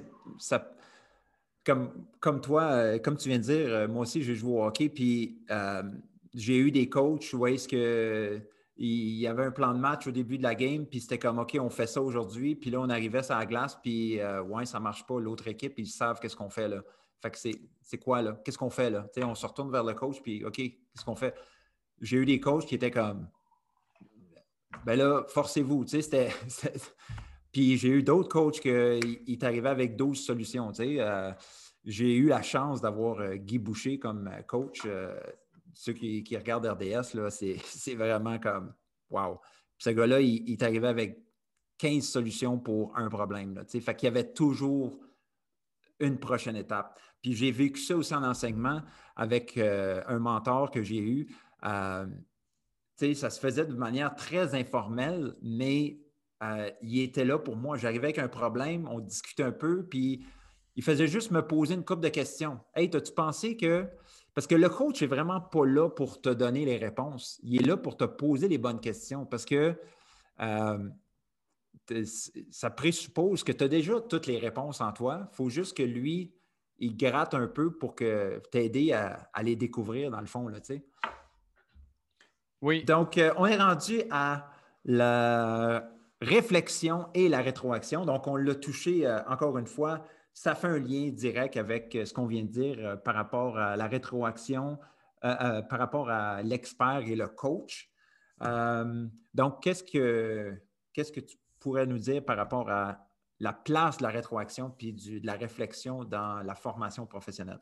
Speaker 1: Comme, toi, euh, comme tu viens de dire, moi aussi, j'ai joué au hockey, puis j'ai eu des coachs où est-ce que il y avait un plan de match au début de la game, puis c'était comme OK, on fait ça aujourd'hui. Puis là, on arrivait sur la glace, puis euh, ouais, ça marche pas. L'autre équipe, ils savent qu'est-ce qu'on fait là. Fait que c'est quoi là? Qu'est-ce qu'on fait là? on se retourne vers le coach, puis OK, qu'est-ce qu'on fait? J'ai eu des coachs qui étaient comme Ben là, forcez-vous. puis j'ai eu d'autres coachs qui est arrivé avec 12 solutions. Euh, j'ai eu la chance d'avoir euh, Guy Boucher comme coach ceux qui, regardent RDS, c'est vraiment comme wow. ce gars-là, il, est arrivé avec 15 solutions pour un problème. Là, fait qu'il y avait toujours une prochaine étape. Puis j'ai vécu ça aussi en enseignement avec euh, un mentor que j'ai eu. Euh, ça se faisait de manière très informelle, mais euh, il était là pour moi. J'arrivais avec un problème, on discutait un peu, puis il faisait juste me poser une couple de questions. Hey, as-tu pensé que parce que le coach n'est vraiment pas là pour te donner les réponses. Il est là pour te poser les bonnes questions parce que euh, ça présuppose que tu as déjà toutes les réponses en toi. Il faut juste que lui, il gratte un peu pour t'aider à, à, les découvrir dans le fond. Là,
Speaker 2: oui.
Speaker 1: Donc, euh, on est rendu à la réflexion et la rétroaction. Donc, on l'a touché euh, encore une fois ça fait un lien direct avec euh, ce qu'on vient de dire euh, par rapport à la rétroaction, par rapport à l'expert et le coach. donc, qu'est-ce que, qu'est-ce que tu pourrais nous dire par rapport à la place de la rétroaction puis de la réflexion dans la formation professionnelle?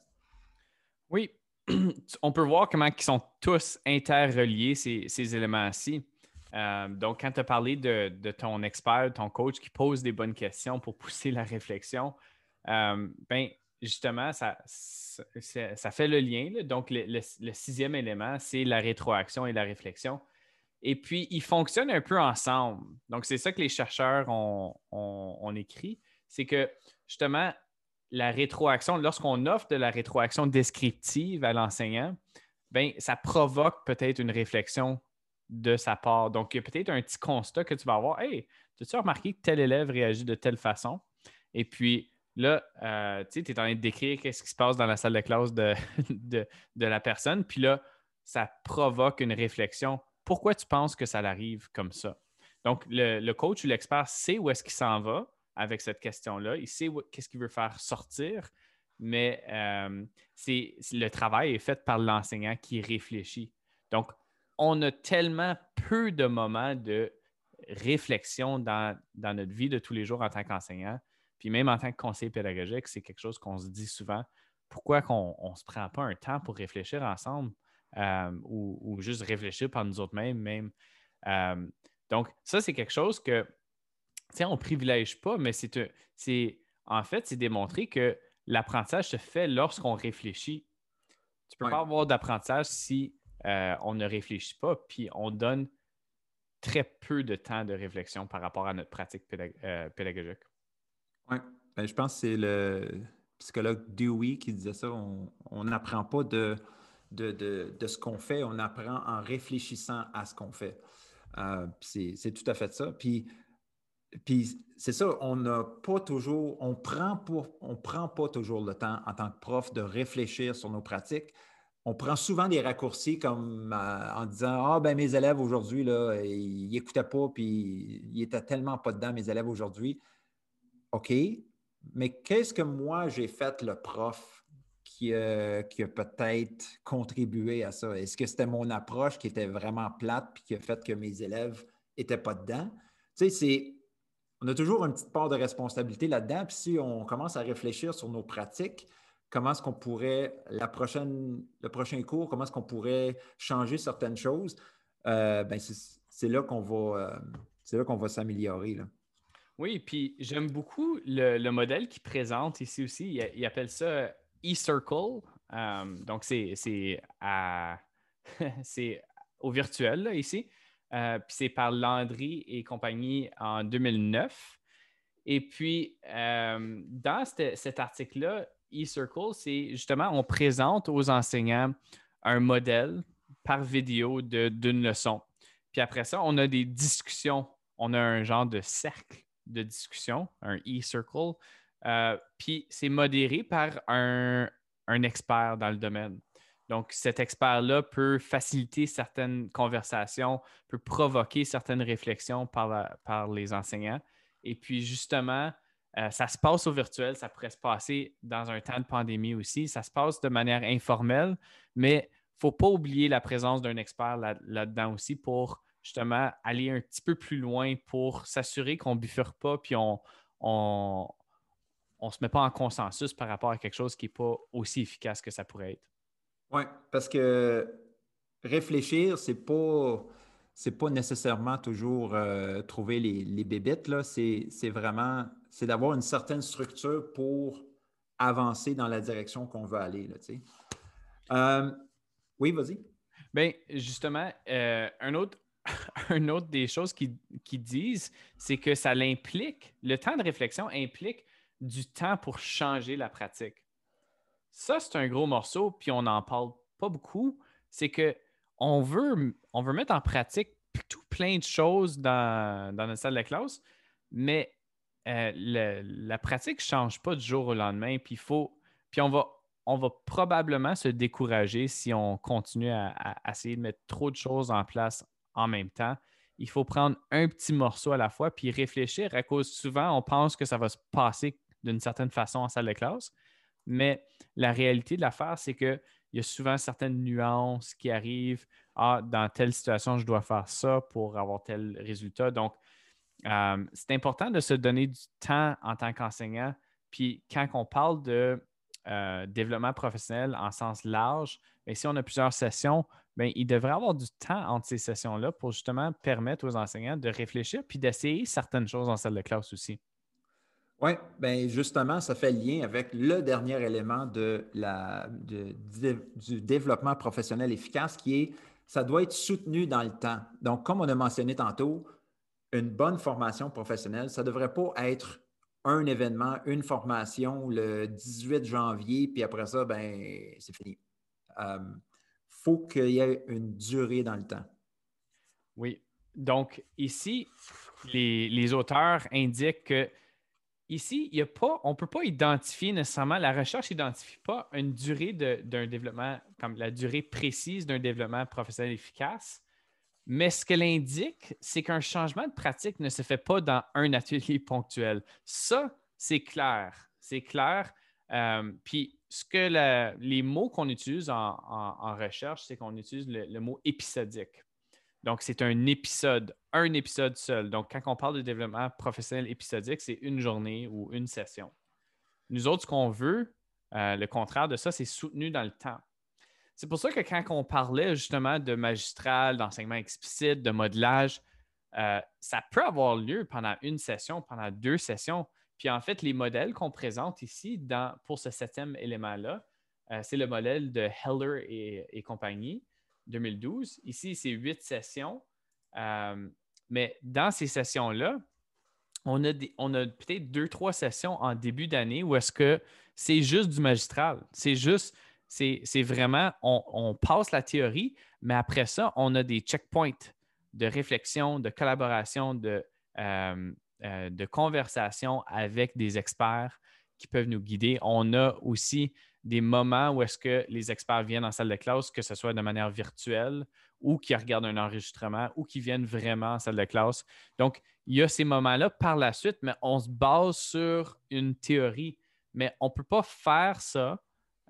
Speaker 2: Oui, on peut voir comment ils sont tous interreliés, ces, ces éléments-ci. Euh, donc, quand tu as parlé de, ton expert, ton coach qui pose des bonnes questions pour pousser la réflexion, euh, ben, justement, ça, fait le lien. Donc, le, sixième élément, c'est la rétroaction et la réflexion. Et puis, ils fonctionnent un peu ensemble. Donc, c'est ça que les chercheurs ont, écrit. C'est que, justement, la rétroaction, lorsqu'on offre de la rétroaction descriptive à l'enseignant, ben, ça provoque peut-être une réflexion de sa part. Donc, il y a peut-être un petit constat que tu vas avoir. Hey, as-tu remarqué que tel élève réagit de telle façon? Et puis, Là, euh, tu es en train de décrire ce qui se passe dans la salle de classe de, de, la personne. Puis là, ça provoque une réflexion. Pourquoi tu penses que ça arrive comme ça? Donc, le, coach ou l'expert sait où est-ce qu'il s'en va avec cette question-là. Il sait qu'est-ce qu'il veut faire sortir, mais euh, le travail est fait par l'enseignant qui réfléchit. Donc, on a tellement peu de moments de réflexion dans, dans notre vie de tous les jours en tant qu'enseignant puis même en tant que conseiller pédagogique, c'est quelque chose qu'on se dit souvent. Pourquoi qu'on ne se prend pas un temps pour réfléchir ensemble euh, ou, juste réfléchir par nous autres mêmes même. Euh, donc, ça, c'est quelque chose que, on ne privilège pas, mais c'est en fait, c'est démontrer que l'apprentissage se fait lorsqu'on réfléchit. Tu ne peux pas avoir d'apprentissage si euh, on ne réfléchit pas, puis on donne très peu de temps de réflexion par rapport à notre pratique pédagogique.
Speaker 1: Oui, ben, je pense que c'est le psychologue Dewey qui disait ça. On n'apprend pas de, de, ce qu'on fait, on apprend en réfléchissant à ce qu'on fait. Euh, c'est tout à fait ça. Puis, puis c'est ça, on n'a pas toujours, on prend pour, on prend pas toujours le temps en tant que prof de réfléchir sur nos pratiques. On prend souvent des raccourcis comme euh, en disant Ah, ben mes élèves aujourd'hui, là, ils n'écoutaient pas, puis ils étaient tellement pas dedans, mes élèves aujourd'hui. OK, mais qu'est-ce que moi j'ai fait le prof qui, a peut-être contribué à ça? Est-ce que c'était mon approche qui était vraiment plate puis qui a fait que mes élèves n'étaient pas dedans? Tu sais, c'est. On a toujours une petite part de responsabilité là-dedans. Puis si on commence à réfléchir sur nos pratiques, comment est-ce qu'on pourrait, la prochaine, le prochain cours, comment est-ce qu'on pourrait changer certaines choses, euh, ben c'est là qu'on va, euh, va s'améliorer.
Speaker 2: Oui, puis j'aime beaucoup le, modèle qu'il présente ici aussi. Il, appelle ça e-circle. Euh, donc, c'est au virtuel ici. Puis c'est par Landry et compagnie en 2009. Et puis, dans cet article-là, e-circle, c'est justement, on présente aux enseignants un modèle par vidéo d'une leçon. Puis après ça, on a des discussions. On a un genre de cercle de discussion, un e-circle. Euh, puis c'est modéré par un, expert dans le domaine. Donc, cet expert-là peut faciliter certaines conversations, peut provoquer certaines réflexions par, par les enseignants. Et puis, justement, euh, ça se passe au virtuel, ça pourrait se passer dans un temps de pandémie aussi. Ça se passe de manière informelle, mais il ne faut pas oublier la présence d'un expert là-dedans aussi pour justement aller un petit peu plus loin pour s'assurer qu'on ne bifurque pas puis on on, se met pas en consensus par rapport à quelque chose qui n'est pas aussi efficace que ça pourrait être.
Speaker 1: Oui, parce que réfléchir, c'est pas pas nécessairement toujours euh, trouver les, les. C'est, vraiment c'est d'avoir une certaine structure pour avancer dans la direction qu'on veut aller. Là, euh, oui, vas-y.
Speaker 2: Bien, justement, euh, un autre une autre des choses qu'ils disent, c'est que ça l'implique, le temps de réflexion implique du temps pour changer la pratique. Ça, c'est un gros morceau, puis on n'en parle pas beaucoup. C'est que on veut, on veut mettre en pratique tout plein de choses dans, dans notre salle de classe, mais euh, la pratique ne change pas du jour au lendemain, puis faut, puis on va, on va probablement se décourager si on continue à, essayer de mettre trop de choses en place en même temps. Il faut prendre un petit morceau à la fois puis réfléchir à cause souvent, on pense que ça va se passer d'une certaine façon en salle de classe, mais la réalité de l'affaire, c'est qu'il y a souvent certaines nuances qui arrivent. Ah, dans telle situation, je dois faire ça pour avoir tel résultat. Donc, euh, c'est important de se donner du temps en tant qu'enseignant. Puis quand on parle de euh, développement professionnel en sens large, mais si on a plusieurs sessions, bien, il devrait avoir du temps entre ces sessions-là pour justement permettre aux enseignants de réfléchir puis d'essayer certaines choses en salle de classe aussi.
Speaker 1: Oui, bien justement, ça fait lien avec le dernier élément de la, du développement professionnel efficace qui est ça doit être soutenu dans le temps. Donc, comme on a mentionné tantôt, une bonne formation professionnelle, ça ne devrait pas être un événement, une formation le 18 janvier, puis après ça, ben, c'est fini. Il euh, faut qu'il y ait une durée dans le temps.
Speaker 2: Oui. Donc, ici, les, les auteurs indiquent que ici, il y a pas, on ne peut pas identifier nécessairement, la recherche n'identifie pas une durée d'un développement, comme la durée précise d'un développement professionnel efficace. Mais ce qu'elle indique, c'est qu'un changement de pratique ne se fait pas dans un atelier ponctuel. Ça, c'est clair. C'est clair. Euh, puis, ce que les mots qu'on utilise en, recherche, c'est qu'on utilise le, mot épisodique. Donc, c'est un épisode, un épisode seul. Donc, quand on parle de développement professionnel épisodique, c'est une journée ou une session. Nous autres, ce qu'on veut, euh, le contraire de ça, c'est soutenu dans le temps. C'est pour ça que quand on parlait justement de magistral, d'enseignement explicite, de modelage, euh, ça peut avoir lieu pendant une session, pendant deux sessions. Puis en fait, les modèles qu'on présente ici pour ce septième élément-là, euh, c'est le modèle de Heller et, compagnie 2012. Ici, c'est huit sessions. Euh, mais dans ces sessions-là, on a, on a peut-être deux, trois sessions en début d'année où est-ce que c'est juste du magistral. C'est juste c'est vraiment, on, passe la théorie, mais après ça, on a des checkpoints de réflexion, de collaboration, de, euh, euh, de conversation avec des experts qui peuvent nous guider. On a aussi des moments où est-ce que les experts viennent en salle de classe, que ce soit de manière virtuelle ou qui regardent un enregistrement ou qui viennent vraiment en salle de classe. Donc, il y a ces moments-là par la suite, mais on se base sur une théorie. Mais on ne peut pas faire ça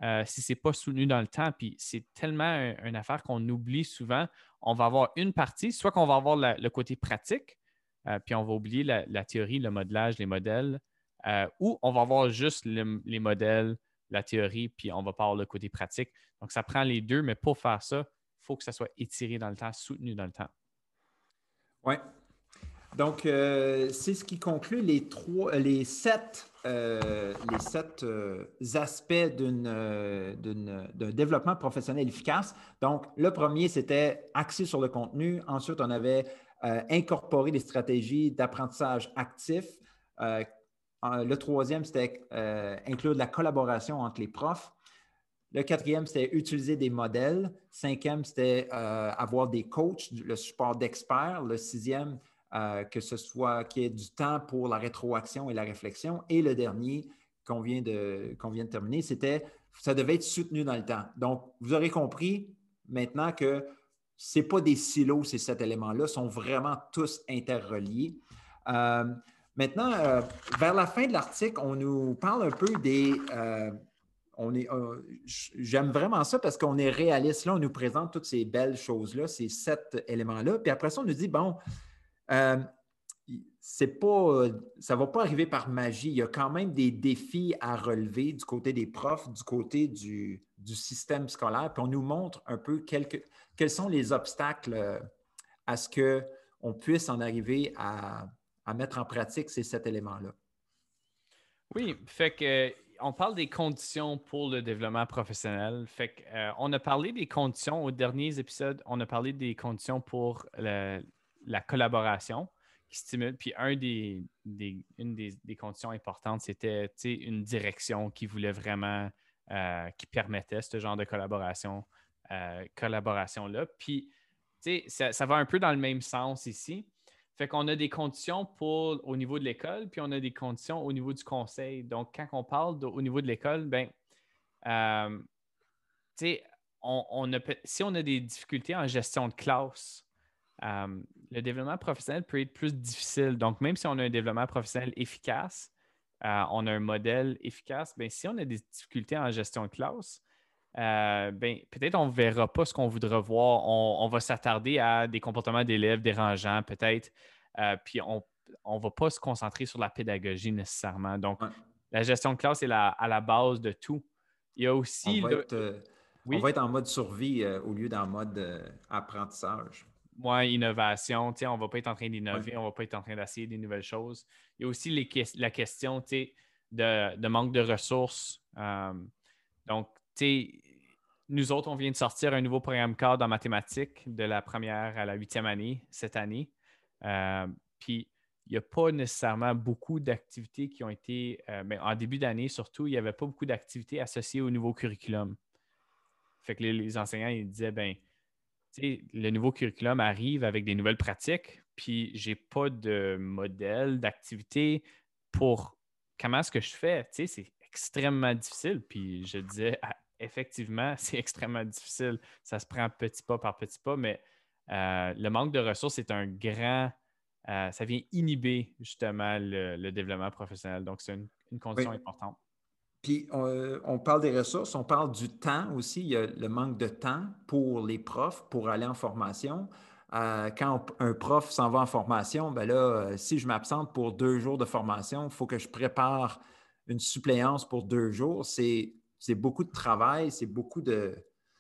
Speaker 2: euh, si ce n'est pas soutenu dans le temps. Puis c'est tellement une affaire qu'on oublie souvent. On va avoir une partie, soit qu'on va avoir le côté pratique, euh, puis on va oublier la, théorie, le modelage, les modèles, euh, ou on va avoir juste les modèles, la théorie, puis on va pas avoir le côté pratique. Donc ça prend les deux, mais pour faire ça, il faut que ça soit étiré dans le temps, soutenu dans le temps.
Speaker 1: Oui, donc, c'est ce qui conclut les, trois, les sept, euh, les sept euh, aspects d'un développement professionnel efficace. Donc, le premier, c'était axé sur le contenu. Ensuite, on avait incorporé des stratégies d'apprentissage actif. le troisième, c'était inclure de la collaboration entre les profs. Le quatrième, c'était utiliser des modèles. Cinquième, c'était avoir des coachs, le support d'experts. Le sixième, euh, que ce soit qu'il y ait du temps pour la rétroaction et la réflexion. Et le dernier qu'on vient, de, vient de terminer, c'était ça devait être soutenu dans le temps. Donc, vous aurez compris maintenant que ce pas des silos, ces sept éléments-là, sont vraiment tous interreliés. Euh, maintenant, euh, vers la fin de l'article, on nous parle un peu des. j'aime vraiment ça parce qu'on est réaliste. Là, on nous présente toutes ces belles choses-là, ces sept éléments-là. Puis après ça, on nous dit, bon, euh, c'est pas, ça ne va pas arriver par magie. Il y a quand même des défis à relever du côté des profs, du côté du, système scolaire. Puis on nous montre un peu quels sont les obstacles euh, à ce qu'on puisse en arriver à, mettre en pratique ces sept éléments-là.
Speaker 2: Oui, fait que on parle des conditions pour le développement professionnel. Fait euh, on a parlé des conditions aux derniers épisodes, on a parlé des conditions pour le, la collaboration qui stimule. Puis un des, une des, conditions importantes, c'était une direction qui voulait vraiment, euh, qui permettait ce genre de collaboration, euh, collaboration-là. Puis, ça, ça va un peu dans le même sens ici. Fait qu'on a des conditions pour au niveau de l'école, puis on a des conditions au niveau du conseil. Donc, quand on parle au niveau de l'école, ben, euh, on, on si on a des difficultés en gestion de classe, euh, le développement professionnel peut être plus difficile. Donc, même si on a un développement professionnel efficace, euh, on a un modèle efficace, bien, si on a des difficultés en gestion de classe, euh, ben, peut-être on ne verra pas ce qu'on voudra voir. On, va s'attarder à des comportements d'élèves dérangeants, peut-être, puis on ne va pas se concentrer sur la pédagogie nécessairement. Donc, la gestion de classe est à la base de tout. Il y a aussi.
Speaker 1: On va être en mode survie au lieu d'en mode apprentissage.
Speaker 2: Moi, innovation, on ne va pas être en train d'innover, on ne va pas être en train d'essayer des nouvelles choses. Il y a aussi la question de, de, manque de ressources. donc, nous autres, on vient de sortir un nouveau programme cadre en mathématiques de la première à la huitième année cette année. Euh, puis, il n'y a pas nécessairement beaucoup d'activités qui ont été, euh, ben, en début d'année surtout, il n'y avait pas beaucoup d'activités associées au nouveau curriculum. Fait que les, enseignants, ils disaient, ben, le nouveau curriculum arrive avec des nouvelles pratiques, puis j'ai pas de modèle d'activité pour comment est-ce que je fais. c'est extrêmement difficile. Puis je disais effectivement, c'est extrêmement difficile. Ça se prend petit pas par petit pas, mais euh, le manque de ressources est un grand. Euh, ça vient inhiber justement le, développement professionnel. Donc, c'est une, condition importante.
Speaker 1: Puis, on, parle des ressources, on parle du temps aussi. Il y a le manque de temps pour les profs pour aller en formation. Euh, quand un prof s'en va en formation, ben là, si je m'absente pour deux jours de formation, il faut que je prépare une suppléance pour deux jours. C'est beaucoup de travail, c'est beaucoup de.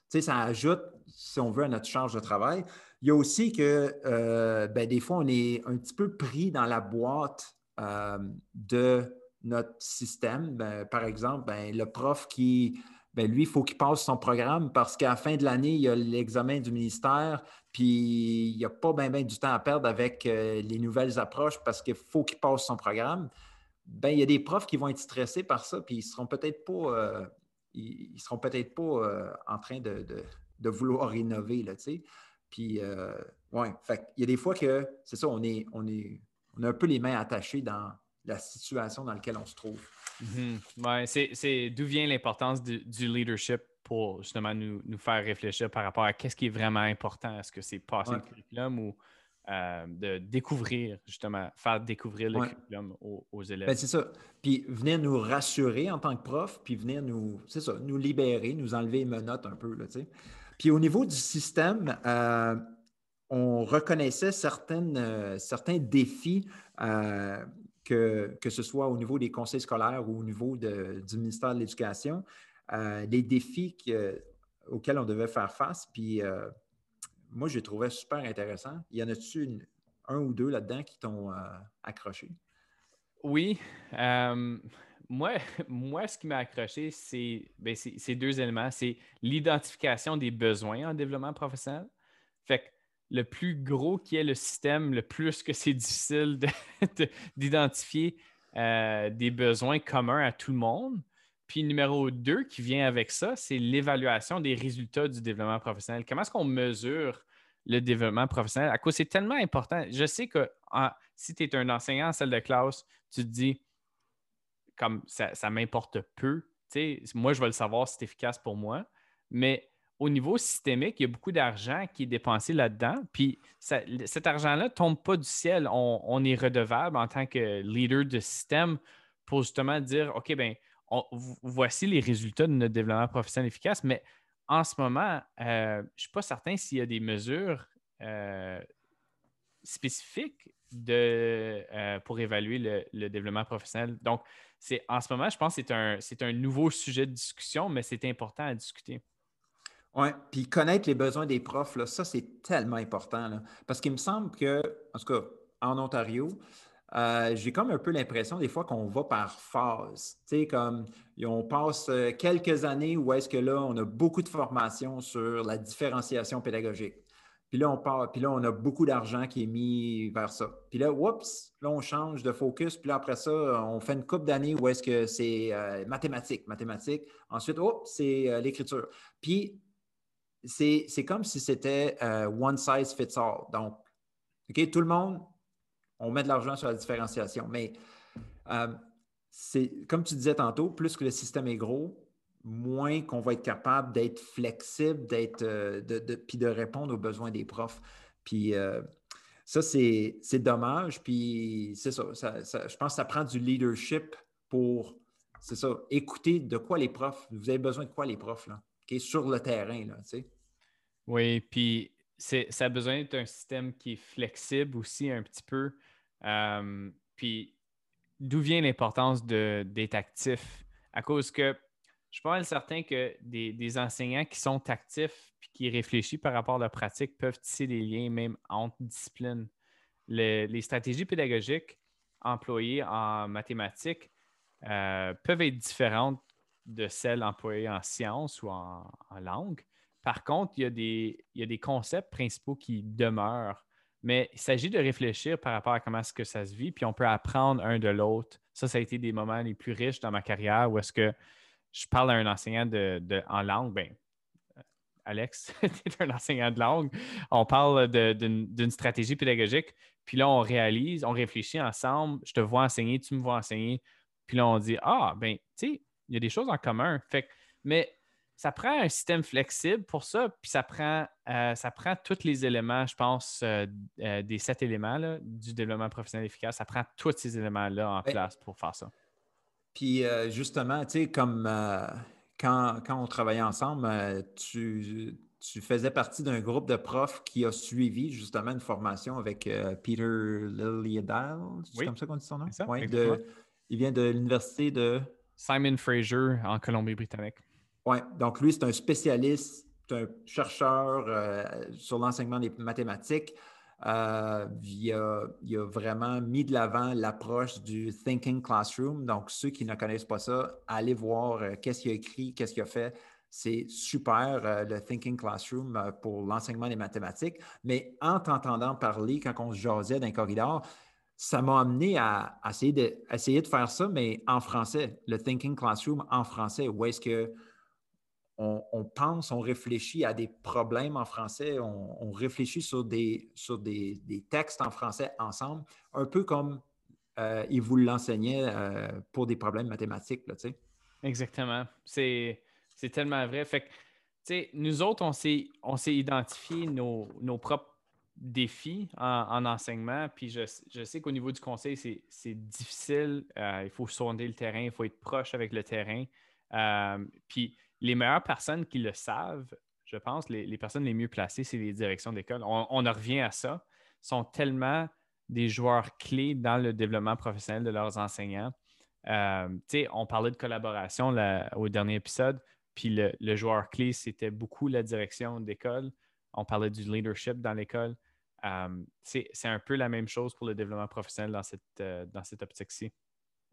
Speaker 1: Tu sais, ça ajoute, si on veut, à notre charge de travail. Il y a aussi que euh, ben, des fois, on est un petit peu pris dans la boîte euh, de notre système. Ben, par exemple, ben, le prof qui, ben, lui, il faut qu'il passe son programme parce qu'à la fin de l'année, il y a l'examen du ministère, puis il n'y a pas bien du temps à perdre avec euh, les nouvelles approches parce qu'il faut qu'il passe son programme. Ben, il y a des profs qui vont être stressés par ça, puis ils ne seront peut-être pas pas euh, en train de, vouloir innover, là, tu sais. Puis, euh, ouais, fait il y a des fois que, c'est ça, on est, on est, on a un peu les mains attachées dans la situation dans laquelle on se trouve.
Speaker 2: Mm-hmm. c'est d'où vient l'importance du, leadership pour justement nous, faire réfléchir par rapport à qu'est-ce qui est vraiment important? Est-ce que c'est passer le curriculum ou euh, de découvrir, justement, faire découvrir le curriculum aux, élèves?
Speaker 1: Ben, c'est ça. Puis venir nous rassurer en tant que prof, puis venir nous, c'est ça, nous libérer, nous enlever les menottes un peu, là, tu sais. Puis au niveau du système, euh, on reconnaissait certaines, euh, certains défis, que, ce soit au niveau des conseils scolaires ou au niveau du ministère de l'Éducation, des défis auxquels on devait faire face. Puis moi, j'ai trouvé super intéressant. Il y en a-tu un ou deux là-dedans qui t'ont euh, accroché?
Speaker 2: Oui. Euh, moi, moi, ce qui m'a accroché, ben, c'est deux éléments. C'est l'identification des besoins en développement professionnel. Fait que le plus gros qui est le système, le plus que c'est difficile d'identifier euh, des besoins communs à tout le monde. Puis numéro deux qui vient avec ça, c'est l'évaluation des résultats du développement professionnel. Comment est-ce qu'on mesure le développement professionnel? À cause c'est tellement important. Je sais que si tu es un enseignant en salle de classe, tu te dis comme ça, m'importe peu. moi, je vais le savoir c'est efficace pour moi. Mais au niveau systémique, il y a beaucoup d'argent qui est dépensé là-dedans. Puis cet argent-là ne tombe pas du ciel. On, est redevable en tant que leader de système pour justement dire OK, ben voici les résultats de notre développement professionnel efficace, mais en ce moment, euh, je ne suis pas certain s'il y a des mesures euh, spécifiques euh, pour évaluer le, développement professionnel. Donc, en ce moment, je pense que c'est un, nouveau sujet de discussion, mais c'est important à discuter.
Speaker 1: Oui, puis connaître les besoins des profs, là, ça, c'est tellement important. parce qu'il me semble que, en tout cas, en Ontario, euh, j'ai comme un peu l'impression des fois qu'on va par phase. Tu sais, comme on passe euh, quelques années où est-ce que là, on a beaucoup de formation sur la différenciation pédagogique. Puis là, on part, puis là, on a beaucoup d'argent qui est mis vers ça. Puis là, oups, là, on change de focus. Puis là, après ça, on fait une coupe d'années où est-ce que c'est euh, mathématiques, mathématiques. Ensuite, oups, c'est l'écriture. Puis c'est comme si c'était one size fits all. Donc, OK, tout le monde on met de l'argent sur la différenciation. Mais euh, c'est comme tu disais tantôt, plus que le système est gros, moins qu'on va être capable d'être flexible, d'être euh, de, puis de répondre aux besoins des profs. Puis euh, ça, c'est dommage. Puis c'est ça, je pense que ça prend du leadership pour, c'est ça, écouter de quoi les profs, vous avez besoin de quoi les profs, là, sur le terrain, là, tu sais.
Speaker 2: Oui, puis ça a besoin d'être un système qui est flexible aussi un petit peu. Euh, puis d'où vient l'importance d'être actif? À cause que je suis pas mal certain que des, enseignants qui sont actifs et qui réfléchissent par rapport à la pratique peuvent tisser des liens même entre disciplines. les stratégies pédagogiques employées en mathématiques euh, peuvent être différentes de celles employées en sciences ou en, langue. Par contre, il y, a des, concepts principaux qui demeurent, mais il s'agit de réfléchir par rapport à comment est-ce que ça se vit, puis on peut apprendre un de l'autre. Ça, ça a été des moments les plus riches dans ma carrière où est-ce que je parle à un enseignant en langue, ben, Alex, tu es un enseignant de langue, on parle d'une stratégie pédagogique, puis là, on réalise, on réfléchit ensemble, je te vois enseigner, tu me vois enseigner, puis là, on dit, ah, ben, tu sais, il y a des choses en commun. Fait mais ça prend un système flexible pour ça, puis ça prend, euh, ça prend tous les éléments, je pense, euh, euh, des sept éléments du développement professionnel efficace. Ça prend tous ces éléments-là en place pour faire ça.
Speaker 1: Puis justement, tu sais, comme quand, on travaillait ensemble, tu, faisais partie d'un groupe de profs qui a suivi justement une formation avec Peter Lilliedal. C'est comme ça qu'on dit son nom? Oui, il vient de l'université de...
Speaker 2: Simon Fraser en Colombie-Britannique.
Speaker 1: Oui, donc lui, c'est un spécialiste, un chercheur euh, sur l'enseignement des mathématiques. Euh, il, a, vraiment mis de l'avant l'approche du Thinking Classroom. Donc, ceux qui ne connaissent pas ça, allez voir euh, qu'est-ce qu'il a écrit, qu'est-ce qu'il a fait. C'est super, le Thinking Classroom pour l'enseignement des mathématiques. Mais en t'entendant parler, quand on se jasait d'un corridor, ça m'a amené à, essayer, de, essayer de faire ça, mais en français, le Thinking Classroom en français, où est-ce que on, pense, on réfléchit à des problèmes en français, on, réfléchit sur, des, textes en français ensemble, un peu comme euh, il vous l'enseignait euh, pour des problèmes mathématiques. Là,
Speaker 2: Exactement. C'est, tellement vrai. Fait que, nous autres, on s'est, identifié nos, propres défi en, enseignement. Puis je, sais qu'au niveau du conseil, c'est difficile. Euh, il faut sonder le terrain, il faut être proche avec le terrain. Les meilleures personnes qui le savent, je pense, les, personnes les mieux placées, c'est les directions d'école. On, en revient à ça. sont tellement des joueurs clés dans le développement professionnel de leurs enseignants. Euh, on parlait de collaboration au dernier épisode, puis le, le joueur clé, c'était beaucoup la direction d'école. On parlait du leadership dans l'école. Euh, c'est un peu la même chose pour le développement professionnel dans cette, euh, dans cette optique-ci.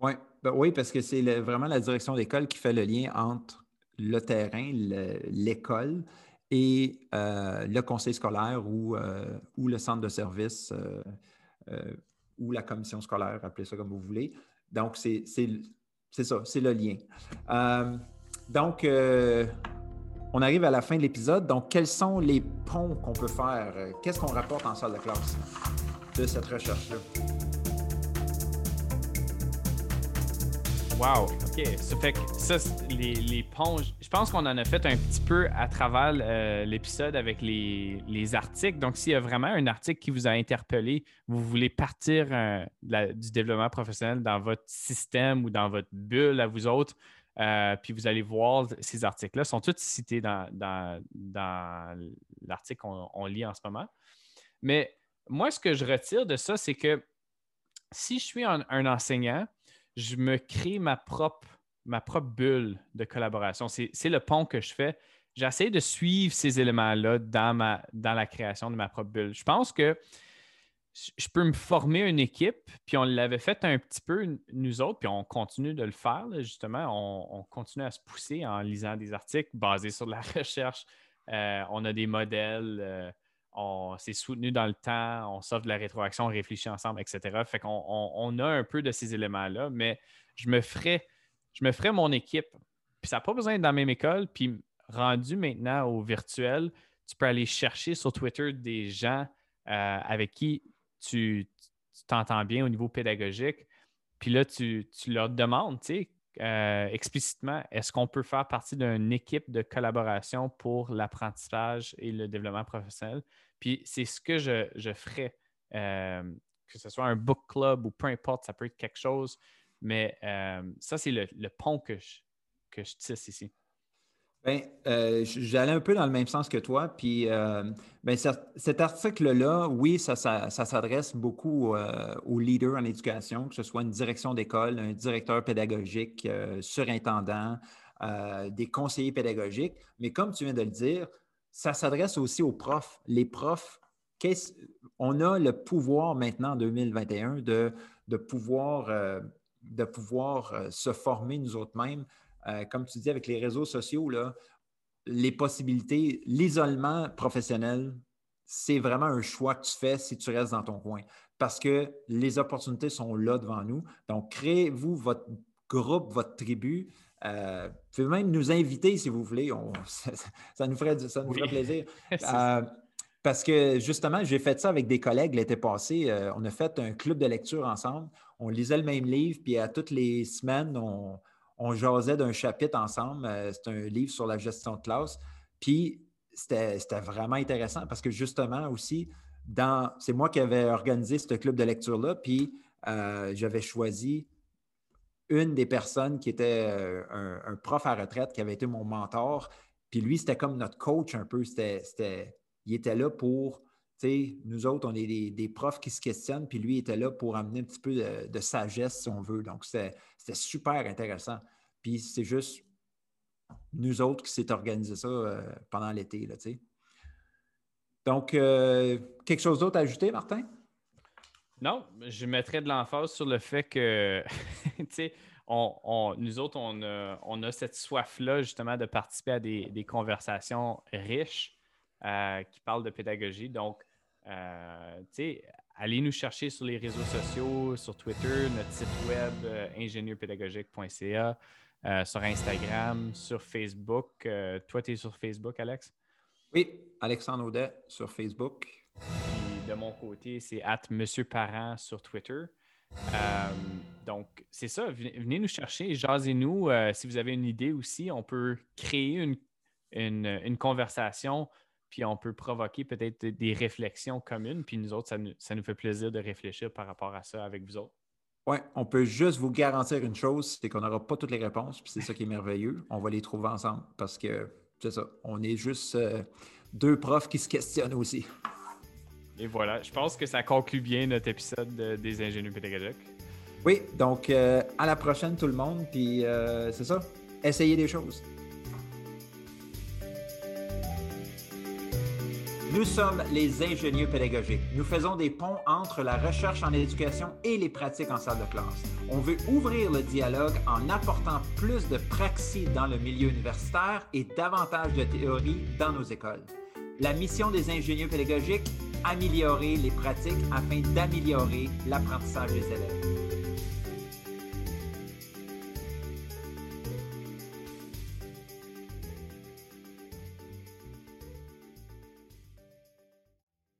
Speaker 1: Ouais. Ben oui, parce que c'est vraiment la direction d'école qui fait le lien entre le terrain, l'école et euh, le conseil scolaire ou, ou, le centre de service ou la commission scolaire, appelez ça comme vous voulez. Donc, c'est ça, c'est le lien. donc, on arrive à la fin de l'épisode. Donc, quels sont les ponts qu'on peut faire? Qu'est-ce qu'on rapporte en salle de classe de cette recherche-là?
Speaker 2: Wow, OK. Ça fait que ça, les, ponts, je pense qu'on en a fait un petit peu à travers euh, l'épisode avec les, articles. Donc, s'il y a vraiment un article qui vous a interpellé, vous voulez partir euh, du développement professionnel dans votre système ou dans votre bulle à vous autres, euh, puis vous allez voir ces articles-là, sont tous cités dans, l'article qu'on lit en ce moment. Mais moi, ce que je retire de ça, c'est que si je suis un, enseignant, je me crée ma propre, ma propre bulle de collaboration. C'est le pont que je fais. J'essaie de suivre ces éléments-là dans, dans la création de ma propre bulle. Je pense que je peux me former une équipe, puis on l'avait fait un petit peu, nous autres, puis on continue de le faire, justement. On, continue à se pousser en lisant des articles basés sur la recherche. Euh, on a des modèles, euh, on s'est soutenu dans le temps, on s'offre de la rétroaction, on réfléchit ensemble, etc. Fait qu'on on, a un peu de ces éléments-là, mais je me ferais, mon équipe. Puis ça n'a pas besoin d'être dans la même école, puis rendu maintenant au virtuel, tu peux aller chercher sur Twitter des gens euh, avec qui tu t'entends bien au niveau pédagogique. Puis là, tu, leur demandes, tu sais, euh, explicitement, est-ce qu'on peut faire partie d'une équipe de collaboration pour l'apprentissage et le développement professionnel? Puis c'est ce que je, je ferais, euh, que ce soit un book club ou peu importe, ça peut être quelque chose, mais euh, ça, c'est le, pont que je, que je tisse ici.
Speaker 1: Bien, euh, j'allais un peu dans le même sens que toi. Puis, euh, ben, cet article-là, oui, ça, s'adresse beaucoup euh, aux leaders en éducation, que ce soit une direction d'école, un directeur pédagogique, surintendant, des conseillers pédagogiques. Mais comme tu viens de le dire, ça s'adresse aussi aux profs. Les profs, on a le pouvoir maintenant en 2021 de, de pouvoir, de pouvoir se former nous autres mêmes. Comme tu dis, avec les réseaux sociaux, là, les possibilités, l'isolement professionnel, c'est vraiment un choix que tu fais si tu restes dans ton coin parce que les opportunités sont là devant nous. Donc, créez-vous votre groupe, votre tribu. Euh, vous pouvez même nous inviter si vous voulez. ça, nous ferait, ça nous ferait plaisir. Euh, parce que justement, j'ai fait ça avec des collègues l'été passé. Euh, on a fait un club de lecture ensemble. On lisait le même livre, puis à toutes les semaines, on, on jasait d'un chapitre ensemble. c'est un livre sur la gestion de classe. Puis c'était vraiment intéressant parce que justement aussi, c'est moi qui avais organisé ce club de lecture-là, puis euh, j'avais choisi une des personnes qui était euh, un, prof à retraite qui avait été mon mentor. Puis lui, c'était comme notre coach un peu. C'était, il était là pour, nous autres, on est des, profs qui se questionnent, puis lui était là pour amener un petit peu de, sagesse, si on veut. Donc, c'était, super intéressant. Puis c'est juste nous autres qui s'est organisé ça euh, pendant l'été, là, tu sais. Donc, euh, quelque chose d'autre à ajouter, Martin?
Speaker 2: Non, je mettrais de l'emphase sur le fait que, tu sais, on, nous autres, on a, cette soif-là, justement, de participer à des, conversations riches euh, qui parlent de pédagogie. Donc, allez nous chercher sur les réseaux sociaux, sur Twitter, notre site web, ingénieurpédagogique.ca, sur Instagram, sur Facebook. toi, tu es sur Facebook, Alex?
Speaker 1: Oui, Alexandre Audet sur Facebook.
Speaker 2: Puis de mon côté, c'est at Monsieur Parent sur Twitter. Euh, donc, c'est ça. Venez, nous chercher, jasez-nous. Euh, si vous avez une idée aussi, on peut créer une, conversation, puis on peut provoquer peut-être des réflexions communes. Puis nous autres, ça nous, ça nous fait plaisir de réfléchir par rapport à ça avec vous autres.
Speaker 1: Oui, on peut juste vous garantir une chose, c'est qu'on n'aura pas toutes les réponses, puis c'est ça qui est merveilleux. On va les trouver ensemble parce que c'est ça. On est juste euh, deux profs qui se questionnent aussi.
Speaker 2: Et voilà, je pense que ça conclut bien notre épisode des ingénieurs pédagogiques.
Speaker 1: Oui, donc euh, à la prochaine tout le monde, puis euh, c'est ça, essayez des choses. Nous sommes les ingénieurs pédagogiques. Nous faisons des ponts entre la recherche en éducation et les pratiques en salle de classe. On veut ouvrir le dialogue en apportant plus de praxis dans le milieu universitaire et davantage de théorie dans nos écoles. La mission des ingénieurs pédagogiques, améliorer les pratiques afin d'améliorer l'apprentissage des élèves.